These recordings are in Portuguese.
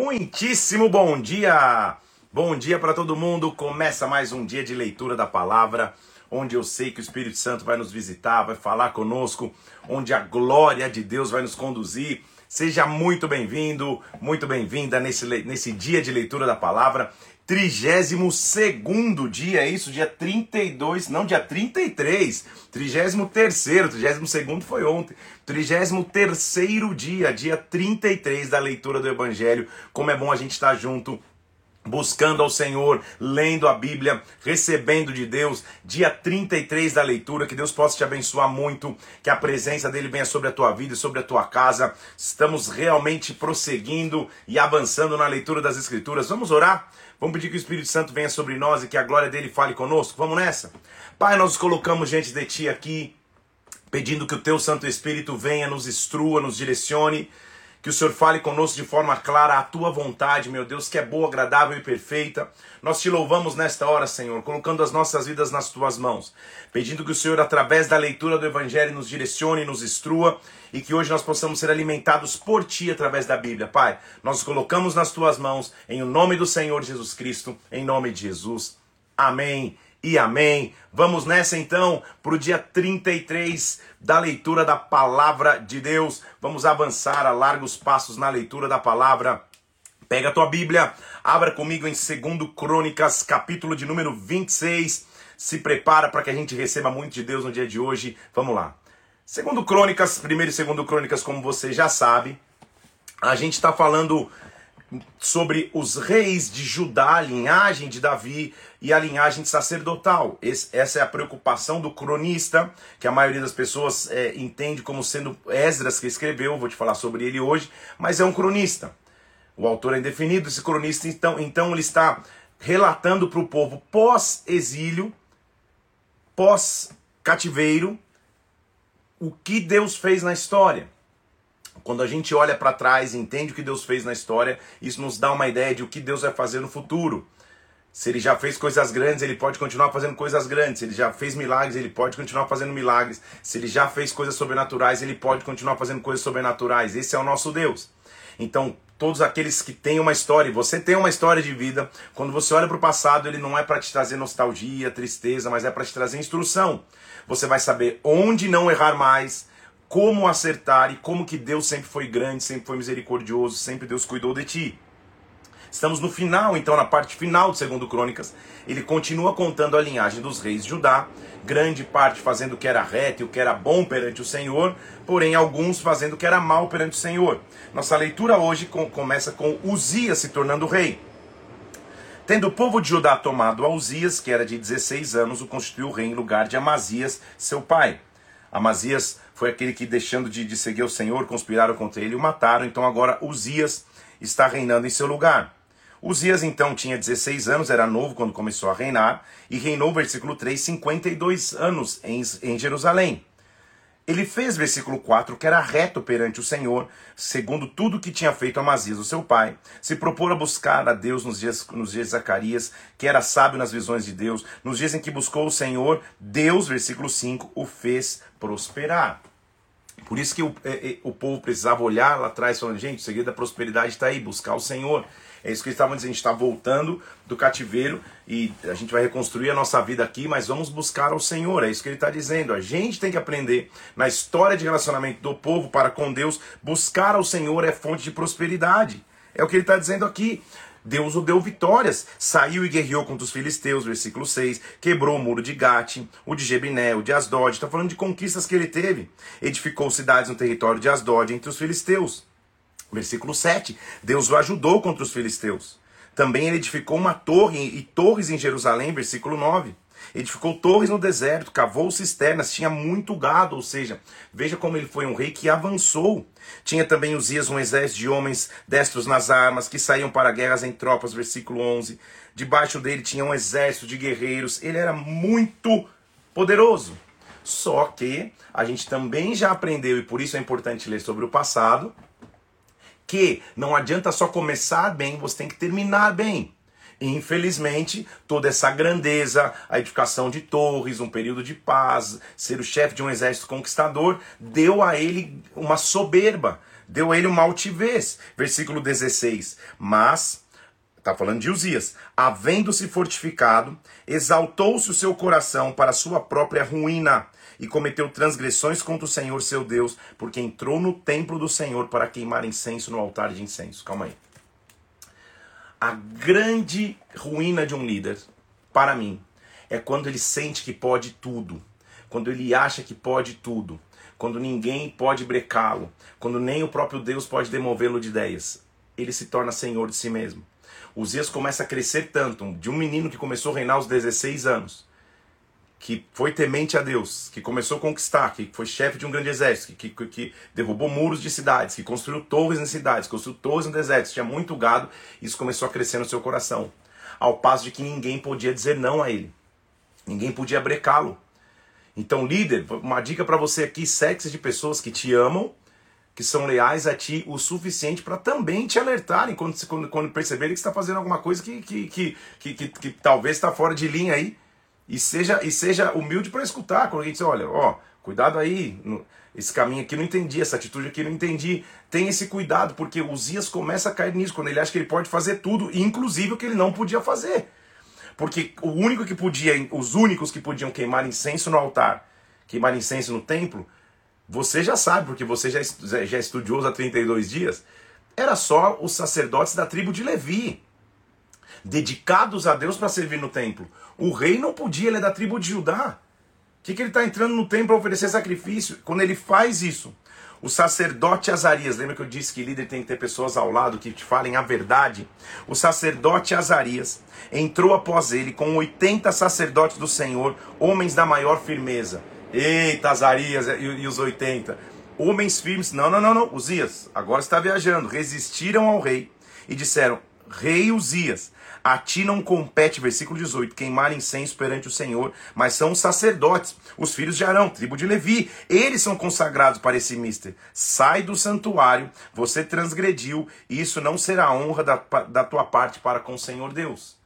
Muitíssimo bom dia! Bom dia para todo mundo. Começa mais um dia de leitura da palavra, onde eu sei que o Espírito Santo vai nos visitar, vai falar conosco, onde a glória de Deus vai nos conduzir. Seja muito bem-vindo, muito bem-vinda nesse, nesse dia de leitura da palavra. 32 dia, é isso? Dia 32, não, dia 33. 33, 32 foi ontem. 33 dia, dia 33 da leitura do Evangelho. Como é bom a gente estar junto buscando ao Senhor, lendo a Bíblia, recebendo de Deus, dia 33 da leitura, que Deus possa te abençoar muito, que a presença dele venha sobre a tua vida e sobre a tua casa. Estamos realmente prosseguindo e avançando na leitura das Escrituras. Vamos orar? Vamos pedir que o Espírito Santo venha sobre nós e que a glória dele fale conosco? Vamos nessa? Pai, nós colocamos diante de ti aqui, pedindo que o teu Santo Espírito venha, nos instrua, nos direcione que o Senhor fale conosco de forma clara a tua vontade, meu Deus, que é boa, agradável e perfeita. Nós te louvamos nesta hora, Senhor, colocando as nossas vidas nas tuas mãos, pedindo que o Senhor, através da leitura do Evangelho, nos direcione, nos instrua e que hoje nós possamos ser alimentados por ti através da Bíblia. Pai, nós colocamos nas tuas mãos, em o nome do Senhor Jesus Cristo, em nome de Jesus. Amém e amém. Vamos nessa então para o dia 33 da leitura da palavra de Deus. Vamos avançar a largos passos na leitura da palavra. Pega a tua Bíblia, abra comigo em 2 Crônicas, capítulo de número 26. Se prepara para que a gente receba muito de Deus no dia de hoje. Vamos lá. Segundo Crônicas, primeiro e segundo Crônicas, como você já sabe, a gente está falando sobre os reis de Judá, a linhagem de Davi e a linhagem sacerdotal. Esse, essa é a preocupação do cronista, que a maioria das pessoas é, entende como sendo Esdras que escreveu, vou te falar sobre ele hoje, mas é um cronista. O autor é indefinido, esse cronista, então, então ele está relatando para o povo pós-exílio, pós-cativeiro, o que Deus fez na história. Quando a gente olha para trás e entende o que Deus fez na história, isso nos dá uma ideia de o que Deus vai fazer no futuro. Se ele já fez coisas grandes, ele pode continuar fazendo coisas grandes. Se ele já fez milagres, ele pode continuar fazendo milagres. Se ele já fez coisas sobrenaturais, ele pode continuar fazendo coisas sobrenaturais. Esse é o nosso Deus. Então, todos aqueles que têm uma história, você tem uma história de vida, quando você olha para o passado, ele não é para te trazer nostalgia, tristeza, mas é para te trazer instrução. Você vai saber onde não errar mais, como acertar e como que Deus sempre foi grande, sempre foi misericordioso, sempre Deus cuidou de ti. Estamos no final, então, na parte final do segundo Crônicas, ele continua contando a linhagem dos reis de Judá, grande parte fazendo o que era reto e o que era bom perante o Senhor, porém alguns fazendo o que era mal perante o Senhor. Nossa leitura hoje começa com Uzias se tornando rei. Tendo o povo de Judá tomado a Uzias, que era de 16 anos, o constituiu rei em lugar de Amazias, seu pai. Amazias foi aquele que, deixando de, de seguir o Senhor, conspiraram contra ele e o mataram. Então agora Uzias está reinando em seu lugar. Uzias então tinha 16 anos, era novo quando começou a reinar, e reinou, versículo 3, 52 anos em, em Jerusalém. Ele fez, versículo 4, que era reto perante o Senhor, segundo tudo que tinha feito Amazias, o seu pai. Se propôs a buscar a Deus nos dias, nos dias de Zacarias, que era sábio nas visões de Deus. Nos dias em que buscou o Senhor, Deus, versículo 5, o fez prosperar. Por isso que o, é, é, o povo precisava olhar lá atrás, falando: gente, o segredo da prosperidade está aí, buscar o Senhor. É isso que eles estavam dizendo. A gente está voltando do cativeiro e a gente vai reconstruir a nossa vida aqui, mas vamos buscar ao Senhor. É isso que ele está dizendo. A gente tem que aprender na história de relacionamento do povo para com Deus. Buscar ao Senhor é fonte de prosperidade. É o que ele está dizendo aqui. Deus o deu vitórias. Saiu e guerreou contra os filisteus, versículo 6. Quebrou o muro de Gate, o de Jebiné, o de Asdod. Está falando de conquistas que ele teve. Edificou cidades no território de Asdod entre os filisteus. Versículo 7. Deus o ajudou contra os filisteus. Também ele edificou uma torre e torres em Jerusalém, versículo 9. Edificou torres no deserto, cavou cisternas, tinha muito gado, ou seja, veja como ele foi um rei que avançou. Tinha também Uzias um exército de homens destros nas armas, que saíam para guerras em tropas, versículo 11. Debaixo dele tinha um exército de guerreiros, ele era muito poderoso. Só que a gente também já aprendeu, e por isso é importante ler sobre o passado, que não adianta só começar bem, você tem que terminar bem. Infelizmente, toda essa grandeza, a edificação de torres, um período de paz, ser o chefe de um exército conquistador, deu a ele uma soberba, deu a ele uma altivez. Versículo 16. Mas, está falando de Uzias, havendo-se fortificado, exaltou-se o seu coração para sua própria ruína e cometeu transgressões contra o Senhor seu Deus, porque entrou no templo do Senhor para queimar incenso no altar de incenso. Calma aí. A grande ruína de um líder, para mim, é quando ele sente que pode tudo, quando ele acha que pode tudo, quando ninguém pode brecá-lo, quando nem o próprio Deus pode demovê-lo de ideias. Ele se torna senhor de si mesmo. Uzias começa a crescer tanto, de um menino que começou a reinar aos 16 anos, que foi temente a Deus, que começou a conquistar, que foi chefe de um grande exército, que, que, que, derrubou muros de cidades, que construiu torres em cidades, construiu torres no deserto, tinha muito gado, isso começou a crescer no seu coração. Ao passo de que ninguém podia dizer não a ele, ninguém podia brecá-lo. Então, líder, uma dica para você aqui: sexo de pessoas que te amam, que são leais a ti o suficiente para também te alertarem quando, quando, quando perceberem que está fazendo alguma coisa que, que, que, que, que, que talvez está fora de linha aí. E seja, e seja humilde para escutar. Quando alguém diz, olha, ó, cuidado aí, esse caminho aqui não entendi, essa atitude aqui não entendi. Tem esse cuidado, porque o Zias começa a cair nisso, quando ele acha que ele pode fazer tudo, inclusive o que ele não podia fazer. Porque o único que podia, os únicos que podiam queimar incenso no altar, queimar incenso no templo, você já sabe, porque você já, já estudioso há 32 dias, era só os sacerdotes da tribo de Levi, dedicados a Deus para servir no templo. O rei não podia, ele é da tribo de Judá. O que, que ele está entrando no templo para oferecer sacrifício? Quando ele faz isso, o sacerdote Azarias, lembra que eu disse que líder tem que ter pessoas ao lado que te falem a verdade? O sacerdote Azarias entrou após ele com 80 sacerdotes do Senhor, homens da maior firmeza. Eita, Azarias e, e os 80. Homens firmes, não, não, não, não, Uzias, agora está viajando. Resistiram ao rei e disseram: Rei Uzias, a ti não compete, versículo 18, queimar incenso perante o Senhor, mas são os sacerdotes, os filhos de Arão, tribo de Levi. Eles são consagrados para esse mister. Sai do santuário, você transgrediu, e isso não será honra da, da tua parte para com o Senhor Deus.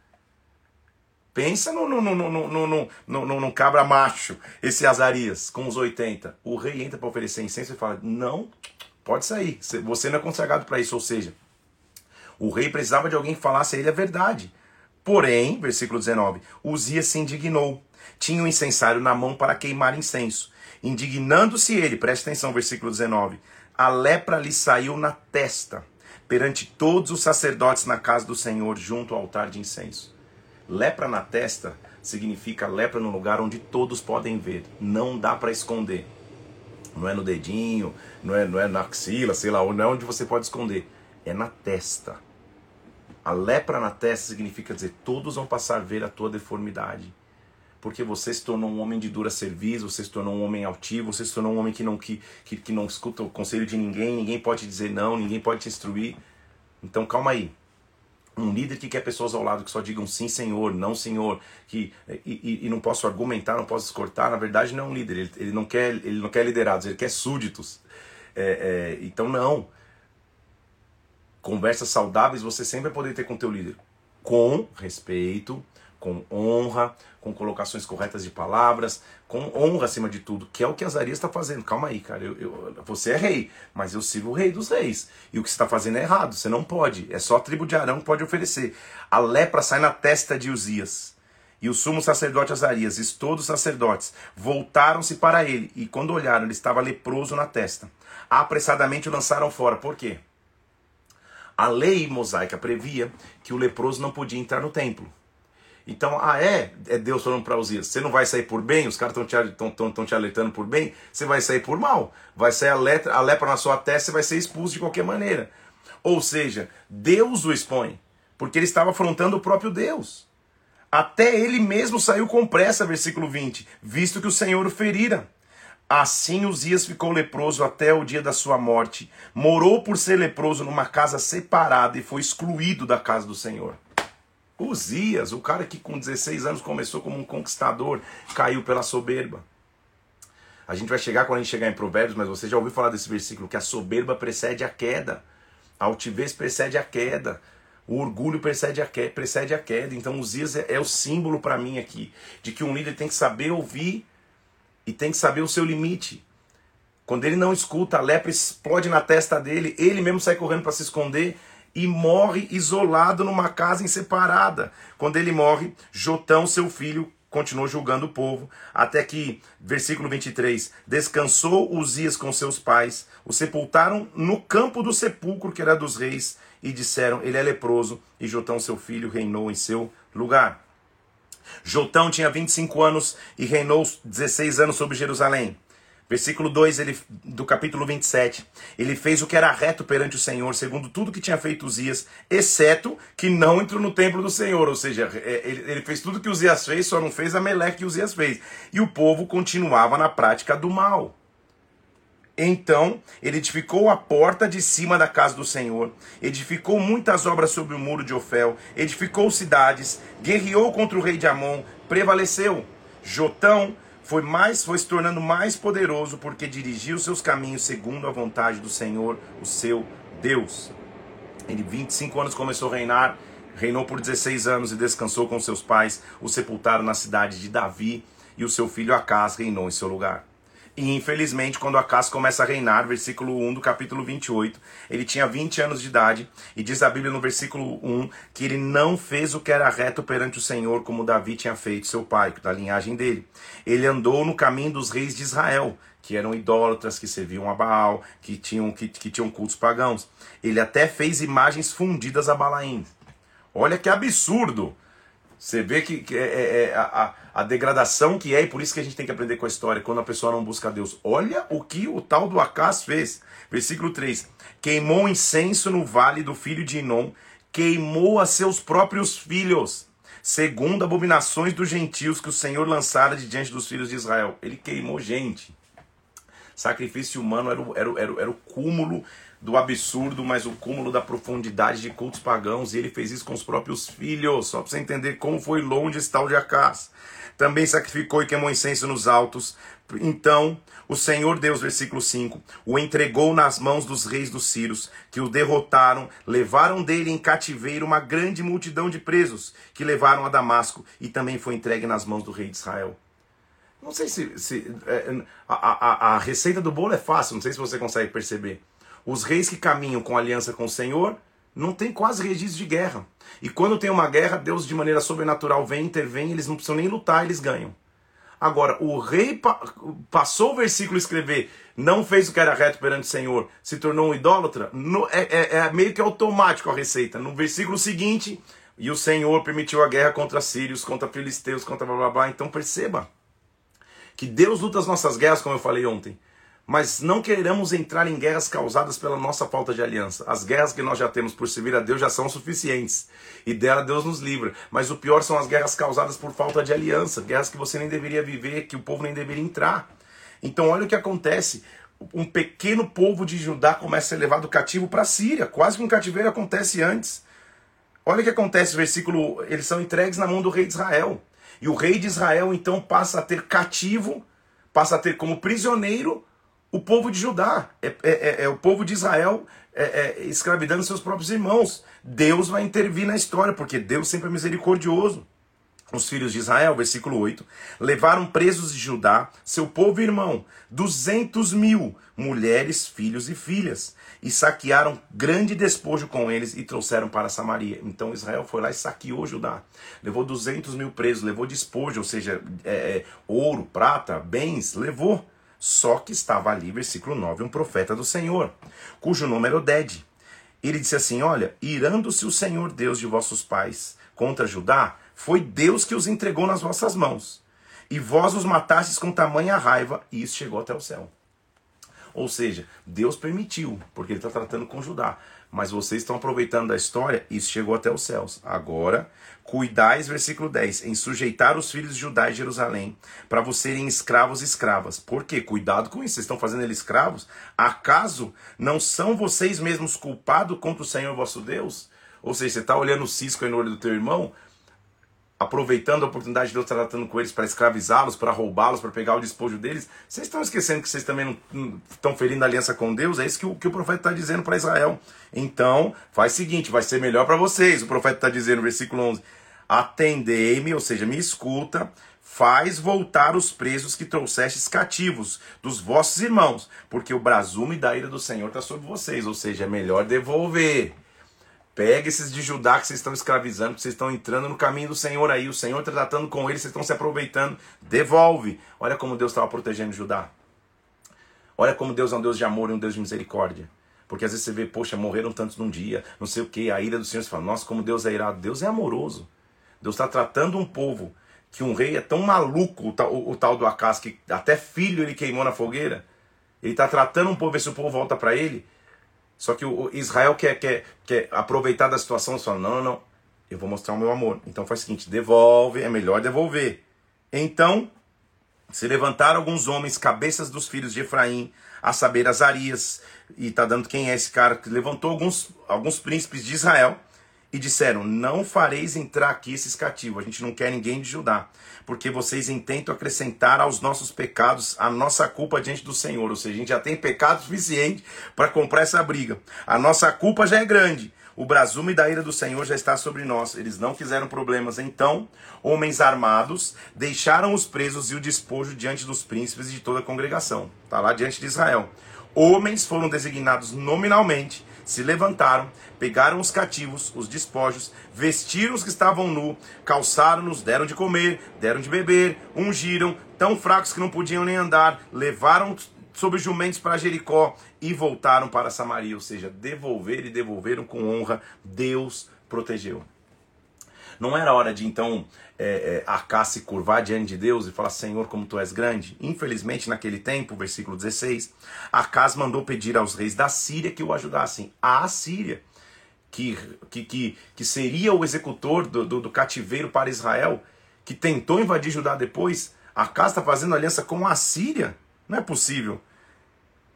Pensa no, no, no, no, no, no, no, no cabra macho, esse Azarias, com os 80. O rei entra para oferecer incenso e fala: Não, pode sair, você não é consagrado para isso. Ou seja, o rei precisava de alguém que falasse a ele a verdade. Porém, versículo 19, Uzias se indignou. Tinha um incensário na mão para queimar incenso. Indignando-se ele, preste atenção, versículo 19, a lepra lhe saiu na testa, perante todos os sacerdotes na casa do Senhor, junto ao altar de incenso. Lepra na testa significa lepra no lugar onde todos podem ver. Não dá para esconder. Não é no dedinho, não é, não é na axila, sei lá, não é onde você pode esconder. É na testa. A lepra na testa significa dizer: todos vão passar a ver a tua deformidade. Porque você se tornou um homem de dura serviço, você se tornou um homem altivo, você se tornou um homem que não, que, que, que não escuta o conselho de ninguém, ninguém pode dizer não, ninguém pode te instruir. Então calma aí. Um líder que quer pessoas ao lado que só digam sim, senhor, não, senhor, que e, e, e não posso argumentar, não posso escortar, na verdade não é um líder, ele, ele, não, quer, ele não quer liderados, ele quer súditos. É, é, então não. Conversas saudáveis você sempre vai poder ter com teu líder. Com respeito, com honra, com colocações corretas de palavras, com honra acima de tudo, que é o que Azarias está fazendo. Calma aí, cara, eu, eu, você é rei, mas eu sirvo o rei dos reis. E o que você está fazendo é errado, você não pode. É só a tribo de Arão que pode oferecer. A lepra sai na testa de Uzias. E o sumo sacerdote Azarias e todos os sacerdotes voltaram-se para ele, e quando olharam, ele estava leproso na testa. Apressadamente o lançaram fora. Por quê? A lei mosaica previa que o leproso não podia entrar no templo. Então, ah, é? É Deus falando para Uzias: você não vai sair por bem, os caras estão te, alertando por bem, você vai sair por mal. Vai sair a, letra, a lepra na sua testa, você vai ser expulso de qualquer maneira. Ou seja, Deus o expõe, porque ele estava afrontando o próprio Deus. Até ele mesmo saiu com pressa, versículo 20, visto que o Senhor o ferira. Assim Uzias ficou leproso até o dia da sua morte. Morou por ser leproso numa casa separada e foi excluído da casa do Senhor. Uzias, o cara que com 16 anos começou como um conquistador, caiu pela soberba. A gente vai chegar quando a gente chegar em Provérbios, mas você já ouviu falar desse versículo que a soberba precede a queda, a altivez precede a queda, o orgulho precede a queda. Precede a queda. Então, Uzias é, é o símbolo para mim aqui de que um líder tem que saber ouvir e tem que saber o seu limite. Quando ele não escuta, a lepra explode na testa dele, ele mesmo sai correndo para se esconder e morre isolado numa casa em separada. Quando ele morre, Jotão, seu filho, continuou julgando o povo, até que, versículo 23, descansou Uzias com seus pais, o sepultaram no campo do sepulcro que era dos reis, e disseram: Ele é leproso, e Jotão, seu filho, reinou em seu lugar. Jotão tinha 25 anos e reinou 16 anos sobre Jerusalém. Versículo 2 ele, do capítulo 27. Ele fez o que era reto perante o Senhor, segundo tudo que tinha feito Uzias, exceto que não entrou no templo do Senhor. Ou seja, é, ele, ele fez tudo que Uzias fez, só não fez a Meleque que Uzias fez. E o povo continuava na prática do mal. Então ele edificou a porta de cima da casa do Senhor, edificou muitas obras sobre o muro de Ofel, edificou cidades, guerreou contra o rei de Amon, prevaleceu. Jotão foi mais foi se tornando mais poderoso porque dirigiu seus caminhos segundo a vontade do Senhor, o seu Deus. Ele 25 anos começou a reinar, reinou por 16 anos e descansou com seus pais, o sepultaram na cidade de Davi, e o seu filho Acas reinou em seu lugar. E infelizmente, quando Acas começa a reinar, versículo 1 do capítulo 28, ele tinha 20 anos de idade, e diz a Bíblia no versículo 1 que ele não fez o que era reto perante o Senhor, como Davi tinha feito, seu pai, da linhagem dele. Ele andou no caminho dos reis de Israel, que eram idólatras, que serviam a Baal, que tinham, que, que tinham cultos pagãos. Ele até fez imagens fundidas a Balaim. Olha que absurdo! Você vê que, que é, é, é a, a, degradação que é, e por isso que a gente tem que aprender com a história, quando a pessoa não busca Deus. Olha o que o tal do Acas fez. Versículo 3: Queimou incenso no vale do filho de Inom, queimou a seus próprios filhos, segundo abominações dos gentios que o Senhor lançara de diante dos filhos de Israel. Ele queimou gente. Sacrifício humano era o, era o, era o, era o cúmulo do absurdo, mas o cúmulo da profundidade de cultos pagãos, e ele fez isso com os próprios filhos, só para você entender como foi longe esse tal de Acás. Também sacrificou e queimou incenso nos altos. Então, o Senhor Deus, versículo 5, o entregou nas mãos dos reis dos Círios, que o derrotaram, levaram dele em cativeiro uma grande multidão de presos, que levaram a Damasco, e também foi entregue nas mãos do rei de Israel. Não sei se, se é, a, a, a receita do bolo é fácil, não sei se você consegue perceber. Os reis que caminham com aliança com o Senhor não tem quase registro de guerra. E quando tem uma guerra, Deus de maneira sobrenatural vem, intervém, eles não precisam nem lutar, eles ganham. Agora, o rei pa passou o versículo escrever, não fez o que era reto perante o Senhor, se tornou um idólatra, no, é, é, é, meio que automático a receita. No versículo seguinte, e o Senhor permitiu a guerra contra sírios, contra filisteus, contra blá blá blá. Então perceba que Deus luta as nossas guerras, como eu falei ontem mas não queremos entrar em guerras causadas pela nossa falta de aliança. As guerras que nós já temos por servir a Deus já são suficientes. E dela Deus nos livra. Mas o pior são as guerras causadas por falta de aliança. Guerras que você nem deveria viver, que o povo nem deveria entrar. Então olha o que acontece. Um pequeno povo de Judá começa a ser levado cativo para a Síria. Quase que um cativeiro acontece antes. Olha o que acontece, versículo. Eles são entregues na mão do rei de Israel. E o rei de Israel então passa a ter cativo, passa a ter como prisioneiro o povo de Judá, é, é, é, é o povo de Israel é, é, escravidando seus próprios irmãos. Deus vai intervir na história, porque Deus sempre é misericordioso. Os filhos de Israel, versículo 8, levaram presos de Judá, seu povo e irmão, duzentos mil mulheres, filhos e filhas, e saquearam grande despojo com eles e trouxeram para Samaria. Então Israel foi lá e saqueou Judá. Levou duzentos mil presos, levou despojo, ou seja, é, é ouro, prata, bens, levou. Só que estava ali, versículo 9, um profeta do Senhor, cujo nome era Oded. Ele disse assim: Olha, irando-se o Senhor Deus de vossos pais contra Judá, foi Deus que os entregou nas vossas mãos. E vós os matastes com tamanha raiva, e isso chegou até o céu. Ou seja, Deus permitiu, porque ele está tratando com Judá. Mas vocês estão aproveitando da história, isso chegou até os céus. Agora, cuidais, versículo 10, em sujeitar os filhos de Judá e Jerusalém, para vocês serem escravos e escravas. Por quê? Cuidado com isso, vocês estão fazendo eles escravos? Acaso não são vocês mesmos culpados contra o Senhor vosso Deus? Ou seja, você está olhando o cisco aí no olho do teu irmão, aproveitando a oportunidade de Deus estar tratando com eles para escravizá-los, para roubá-los, para pegar o despojo deles, vocês estão esquecendo que vocês também não estão ferindo a aliança com Deus? É isso que o, que o profeta está dizendo para Israel. Então, faz o seguinte, vai ser melhor para vocês. O profeta está dizendo versículo 11, atendei-me, ou seja, me escuta, faz voltar os presos que trouxestes cativos dos vossos irmãos, porque o brasume da ira do Senhor está sobre vocês, ou seja, é melhor devolver. Pega esses de Judá que vocês estão escravizando, que vocês estão entrando no caminho do Senhor aí, o Senhor está tratando com eles, vocês estão se aproveitando. Devolve. Olha como Deus estava protegendo Judá. Olha como Deus é um Deus de amor e um Deus de misericórdia. Porque às vezes você vê, poxa, morreram tantos num dia, não sei o que, a ira do Senhor, você fala, nossa, como Deus é irado. Deus é amoroso. Deus está tratando um povo que um rei é tão maluco, o tal, o, o tal do Acas, que até filho ele queimou na fogueira. Ele está tratando um povo, ver se o povo volta para ele. Só que o, Israel quer, quer, quer aproveitar da situação e fala: não, não, eu vou mostrar o meu amor. Então faz o seguinte: devolve, é melhor devolver. Então se levantaram alguns homens, cabeças dos filhos de Efraim, a saber, Azarias, e está dando quem é esse cara que levantou alguns, alguns príncipes de Israel e disseram: Não fareis entrar aqui esses cativos. A gente não quer ninguém de Judá, porque vocês intentam acrescentar aos nossos pecados a nossa culpa diante do Senhor. Ou seja, a gente já tem pecado suficiente para comprar essa briga. A nossa culpa já é grande. O brasume da ira do Senhor já está sobre nós. Eles não quiseram problemas. Então, homens armados deixaram os presos e o despojo diante dos príncipes e de toda a congregação. Está lá diante de Israel. Homens foram designados nominalmente se levantaram, pegaram os cativos, os despojos, vestiram os que estavam nu, calçaram-nos, deram de comer, deram de beber, ungiram, tão fracos que não podiam nem andar, levaram sobre jumentos para Jericó e voltaram para Samaria, ou seja, devolver e devolveram com honra, Deus protegeu. Não era hora de então é, é, Acá se curvar diante de Deus e falar: Senhor, como tu és grande? Infelizmente, naquele tempo, versículo 16, Acás mandou pedir aos reis da Síria que o ajudassem. A Síria, que, que, que, que seria o executor do, do, do cativeiro para Israel, que tentou invadir Judá depois, Acás está fazendo aliança com a Síria? Não é possível.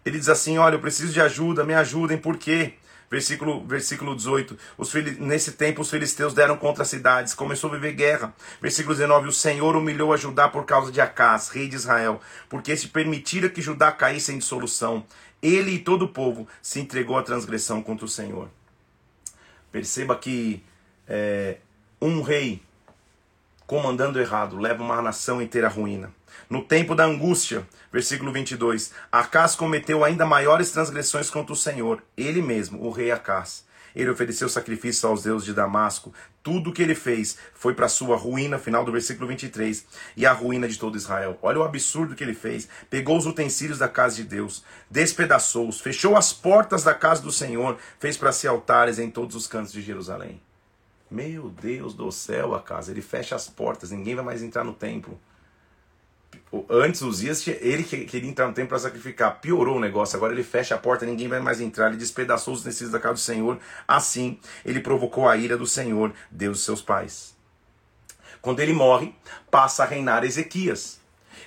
Ele diz assim: Olha, eu preciso de ajuda, me ajudem, por quê? Versículo, versículo 18. Os, nesse tempo os filisteus deram contra as cidades, começou a viver guerra. Versículo 19. O Senhor humilhou a Judá por causa de Acás, rei de Israel, porque se permitira que Judá caísse em dissolução. Ele e todo o povo se entregou à transgressão contra o Senhor. Perceba que é, um rei comandando errado leva uma nação inteira à ruína. No tempo da angústia, versículo 22, Acás cometeu ainda maiores transgressões contra o Senhor, ele mesmo, o rei Acás. Ele ofereceu sacrifício aos deuses de Damasco. Tudo o que ele fez foi para sua ruína, final do versículo 23, e a ruína de todo Israel. Olha o absurdo que ele fez. Pegou os utensílios da casa de Deus, despedaçou-os, fechou as portas da casa do Senhor, fez para si altares em todos os cantos de Jerusalém. Meu Deus do céu, a casa. Ele fecha as portas, ninguém vai mais entrar no templo. Antes, os dias, ele queria entrar no templo para sacrificar. Piorou o negócio. Agora ele fecha a porta, ninguém vai mais entrar. Ele despedaçou os utensílios da casa do Senhor. Assim, ele provocou a ira do Senhor, Deus de seus pais. Quando ele morre, passa a reinar Ezequias.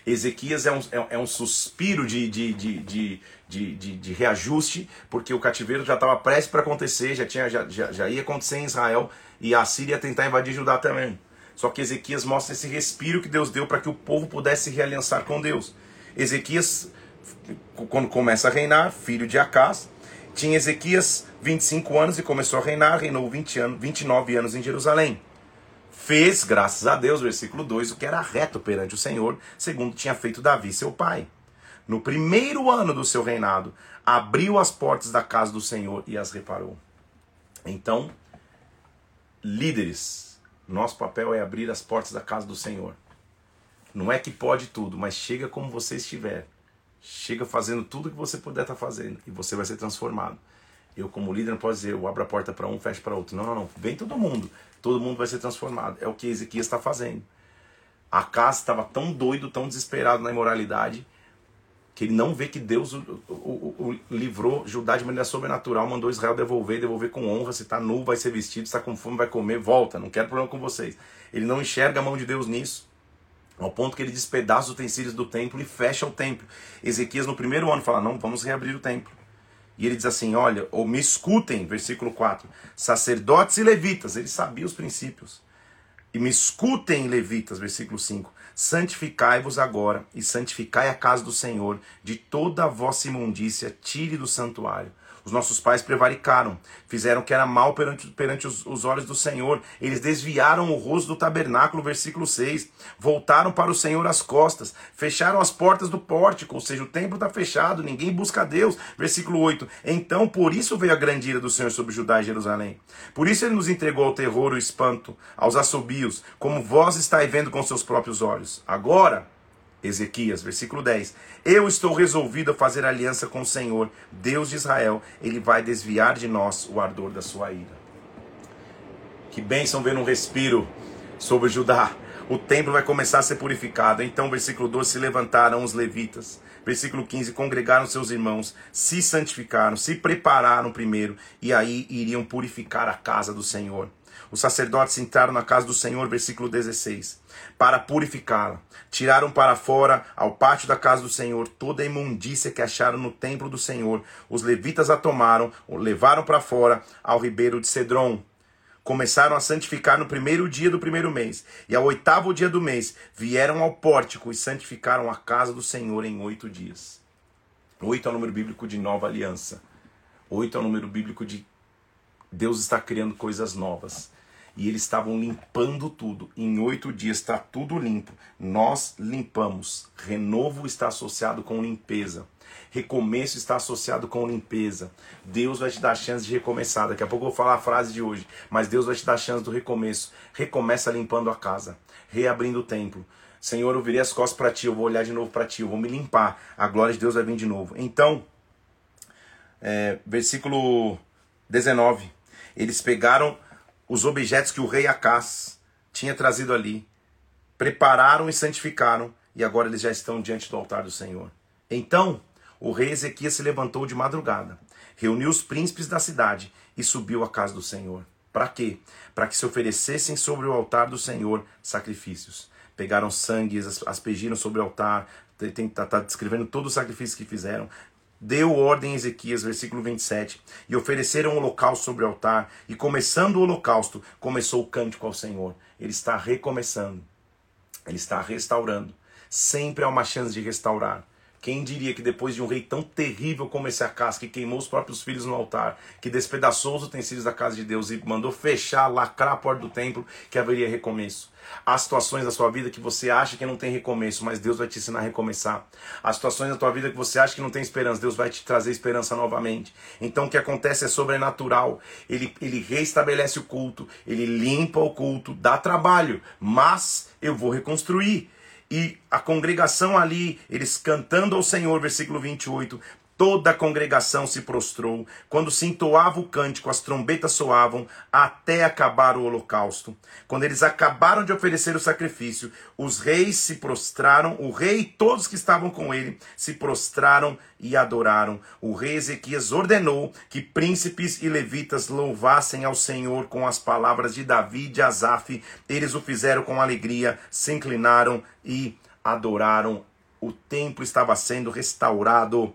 Ezequias é um, é, é um suspiro de, de, de, de, de, reajuste, porque o cativeiro já estava prestes para acontecer, já, tinha, já, já, ia acontecer em Israel, e a Síria ia tentar invadir Judá também. Só que Ezequias mostra esse respiro que Deus deu para que o povo pudesse se realiançar com Deus. Ezequias, quando começa a reinar, filho de Acás, tinha Ezequias 25 anos e começou a reinar, reinou 20 anos, 29 anos em Jerusalém. Fez, graças a Deus, versículo 2, o que era reto perante o Senhor, segundo tinha feito Davi, seu pai. No primeiro ano do seu reinado, abriu as portas da casa do Senhor e as reparou. Então, líderes, nosso papel é abrir as portas da casa do Senhor. Não é que pode tudo, mas chega como você estiver. Chega fazendo tudo que você puder estar tá fazendo e você vai ser transformado. Eu, como líder, não posso dizer, eu abro a porta para um, fecho para outro. Não, não, não. Vem todo mundo. Todo mundo vai ser transformado. É o que Ezequias está fazendo. A casa estava tão doido, tão desesperado na imoralidade, que ele não vê que Deus o, o, o, livrou Judá de maneira sobrenatural, mandou Israel devolver, devolver com honra, se está nu vai ser vestido, se está com fome vai comer, volta, não quero problema com vocês. Ele não enxerga a mão de Deus nisso, ao ponto que ele despedaça os utensílios do templo e fecha o templo. Ezequias no primeiro ano fala, não, vamos reabrir o templo. E ele diz assim, olha, ou me escutem, versículo 4, sacerdotes e levitas, ele sabia os princípios. E me escutem, levitas, versículo 5, Santificai-vos agora e santificai a casa do Senhor, de toda a vossa imundícia, tire do santuário. Os nossos pais prevaricaram, fizeram que era mal perante, perante os, os olhos do Senhor. Eles desviaram o rosto do tabernáculo, versículo 6. Voltaram para o Senhor as costas, fecharam as portas do pórtico, ou seja, o templo está fechado, ninguém busca a Deus. Versículo 8. Então, por isso veio a grande ira do Senhor sobre Judá e Jerusalém. Por isso ele nos entregou ao terror ao espanto, aos assobios, como vós estáis vendo com seus próprios olhos. Agora, Ezequias, versículo 10. Eu estou resolvido a fazer aliança com o Senhor, Deus de Israel. Ele vai desviar de nós o ardor da sua ira. Que bênção ver um respiro sobre Judá. O templo vai começar a ser purificado. Então, versículo 12: se levantaram os levitas. Versículo 15: congregaram seus irmãos, se santificaram, se prepararam primeiro, e aí iriam purificar a casa do Senhor. Os sacerdotes entraram na casa do Senhor, versículo 16, para purificá-la. Tiraram para fora, ao pátio da casa do Senhor, toda a imundícia que acharam no templo do Senhor. Os levitas a tomaram, o levaram para fora, ao ribeiro de Cedron. Começaram a santificar no primeiro dia do primeiro mês, e ao oitavo dia do mês vieram ao pórtico e santificaram a casa do Senhor em oito dias. Oito é o número bíblico de nova aliança. Oito é o número bíblico de Deus está criando coisas novas e eles estavam limpando tudo. Em oito dias está tudo limpo. Nós limpamos. Renovo está associado com limpeza. Recomeço está associado com limpeza. Deus vai te dar a chance de recomeçar. Daqui a pouco eu vou falar a frase de hoje. Mas Deus vai te dar a chance do recomeço. Recomeça limpando a casa, reabrindo o templo. Senhor, eu virei as costas para ti, eu vou olhar de novo para ti, eu vou me limpar. A glória de Deus vai vir de novo. Então, é, versículo 19. Eles pegaram os objetos que o rei Acás tinha trazido ali, prepararam e santificaram, e agora eles já estão diante do altar do Senhor. Então, o rei Ezequias se levantou de madrugada, reuniu os príncipes da cidade e subiu à casa do Senhor. Para quê? Para que se oferecessem sobre o altar do Senhor sacrifícios. Pegaram sangue, aspergiram sobre o altar, está tá descrevendo todo o sacrifício que fizeram, deu ordem a Ezequias, versículo 27, e ofereceram um holocausto sobre o altar, e começando o holocausto, começou o cântico ao Senhor. Ele está recomeçando, ele está restaurando. Sempre há uma chance de restaurar. Quem diria que depois de um rei tão terrível como esse Acas, que queimou os próprios filhos no altar, que despedaçou os utensílios da casa de Deus e mandou fechar, lacrar a porta do templo, que haveria recomeço. Há situações da sua vida que você acha que não tem recomeço, mas Deus vai te ensinar a recomeçar. Há situações da tua vida que você acha que não tem esperança, Deus vai te trazer esperança novamente. Então o que acontece é sobrenatural. Ele, ele reestabelece o culto, ele limpa o culto, dá trabalho, mas eu vou reconstruir. E a congregação ali, eles cantando ao Senhor, versículo 28, Toda a congregação se prostrou. Quando se entoava o cântico, as trombetas soavam até acabar o holocausto. Quando eles acabaram de oferecer o sacrifício, os reis se prostraram, o rei e todos que estavam com ele se prostraram e adoraram. O rei Ezequias ordenou que príncipes e levitas louvassem ao Senhor com as palavras de Davi e de Asaf. Eles o fizeram com alegria, se inclinaram e adoraram. O templo estava sendo restaurado.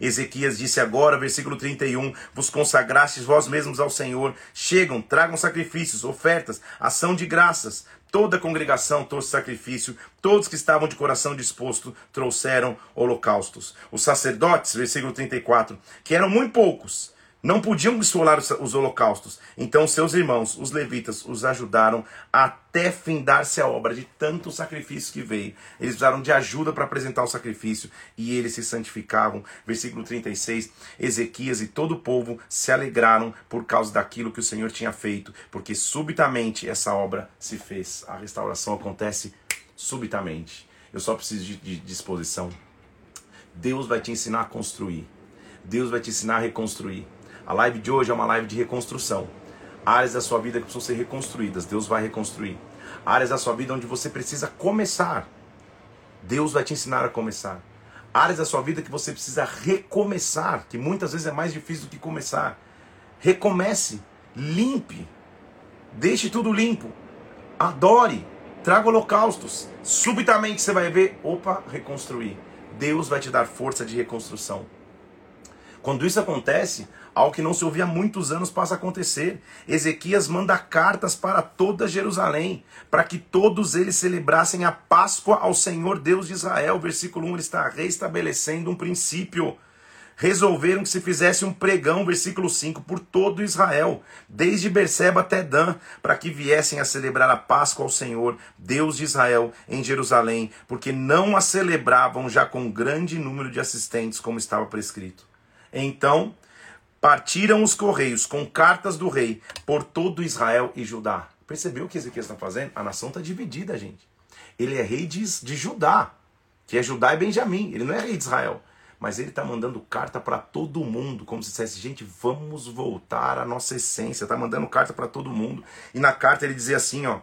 Ezequias disse agora, versículo 31, vos consagrastes vós mesmos ao Senhor, chegam, tragam sacrifícios, ofertas, ação de graças. Toda a congregação trouxe sacrifício, todos que estavam de coração disposto trouxeram holocaustos. Os sacerdotes, versículo 34, que eram muito poucos, não podiam esfolar os holocaustos. Então seus irmãos, os levitas, os ajudaram até findar-se a obra de tanto sacrifício que veio. Eles precisaram de ajuda para apresentar o sacrifício e eles se santificavam. Versículo 36. Ezequias e todo o povo se alegraram por causa daquilo que o Senhor tinha feito, porque subitamente essa obra se fez. A restauração acontece subitamente. Eu só preciso de, de disposição. Deus vai te ensinar a construir. Deus vai te ensinar a reconstruir. A live de hoje é uma live de reconstrução. Áreas da sua vida que precisam ser reconstruídas, Deus vai reconstruir. Áreas da sua vida onde você precisa começar, Deus vai te ensinar a começar. Áreas da sua vida que você precisa recomeçar, que muitas vezes é mais difícil do que começar. Recomece, limpe, deixe tudo limpo, adore, traga holocaustos. Subitamente você vai ver, opa, reconstruir. Deus vai te dar força de reconstrução. Quando isso acontece, Algo que não se ouvia há muitos anos passa a acontecer. Ezequias manda cartas para toda Jerusalém, para que todos eles celebrassem a Páscoa ao Senhor Deus de Israel. Versículo 1 ele está restabelecendo um princípio. resolveram que se fizesse um pregão, versículo 5, por todo Israel, desde Berseba até Dan, para que viessem a celebrar a Páscoa ao Senhor, Deus de Israel, em Jerusalém, porque não a celebravam já com grande número de assistentes, como estava prescrito. Então partiram os correios com cartas do rei por todo Israel e Judá. Percebeu o que Ezequiel está fazendo? A nação está dividida, gente. Ele é rei de, de Judá, que é Judá e Benjamim. Ele não é rei de Israel mas ele está mandando carta para todo mundo, como se dissesse, gente, vamos voltar à nossa essência. Está mandando carta para todo mundo. E na carta ele dizia assim, ó,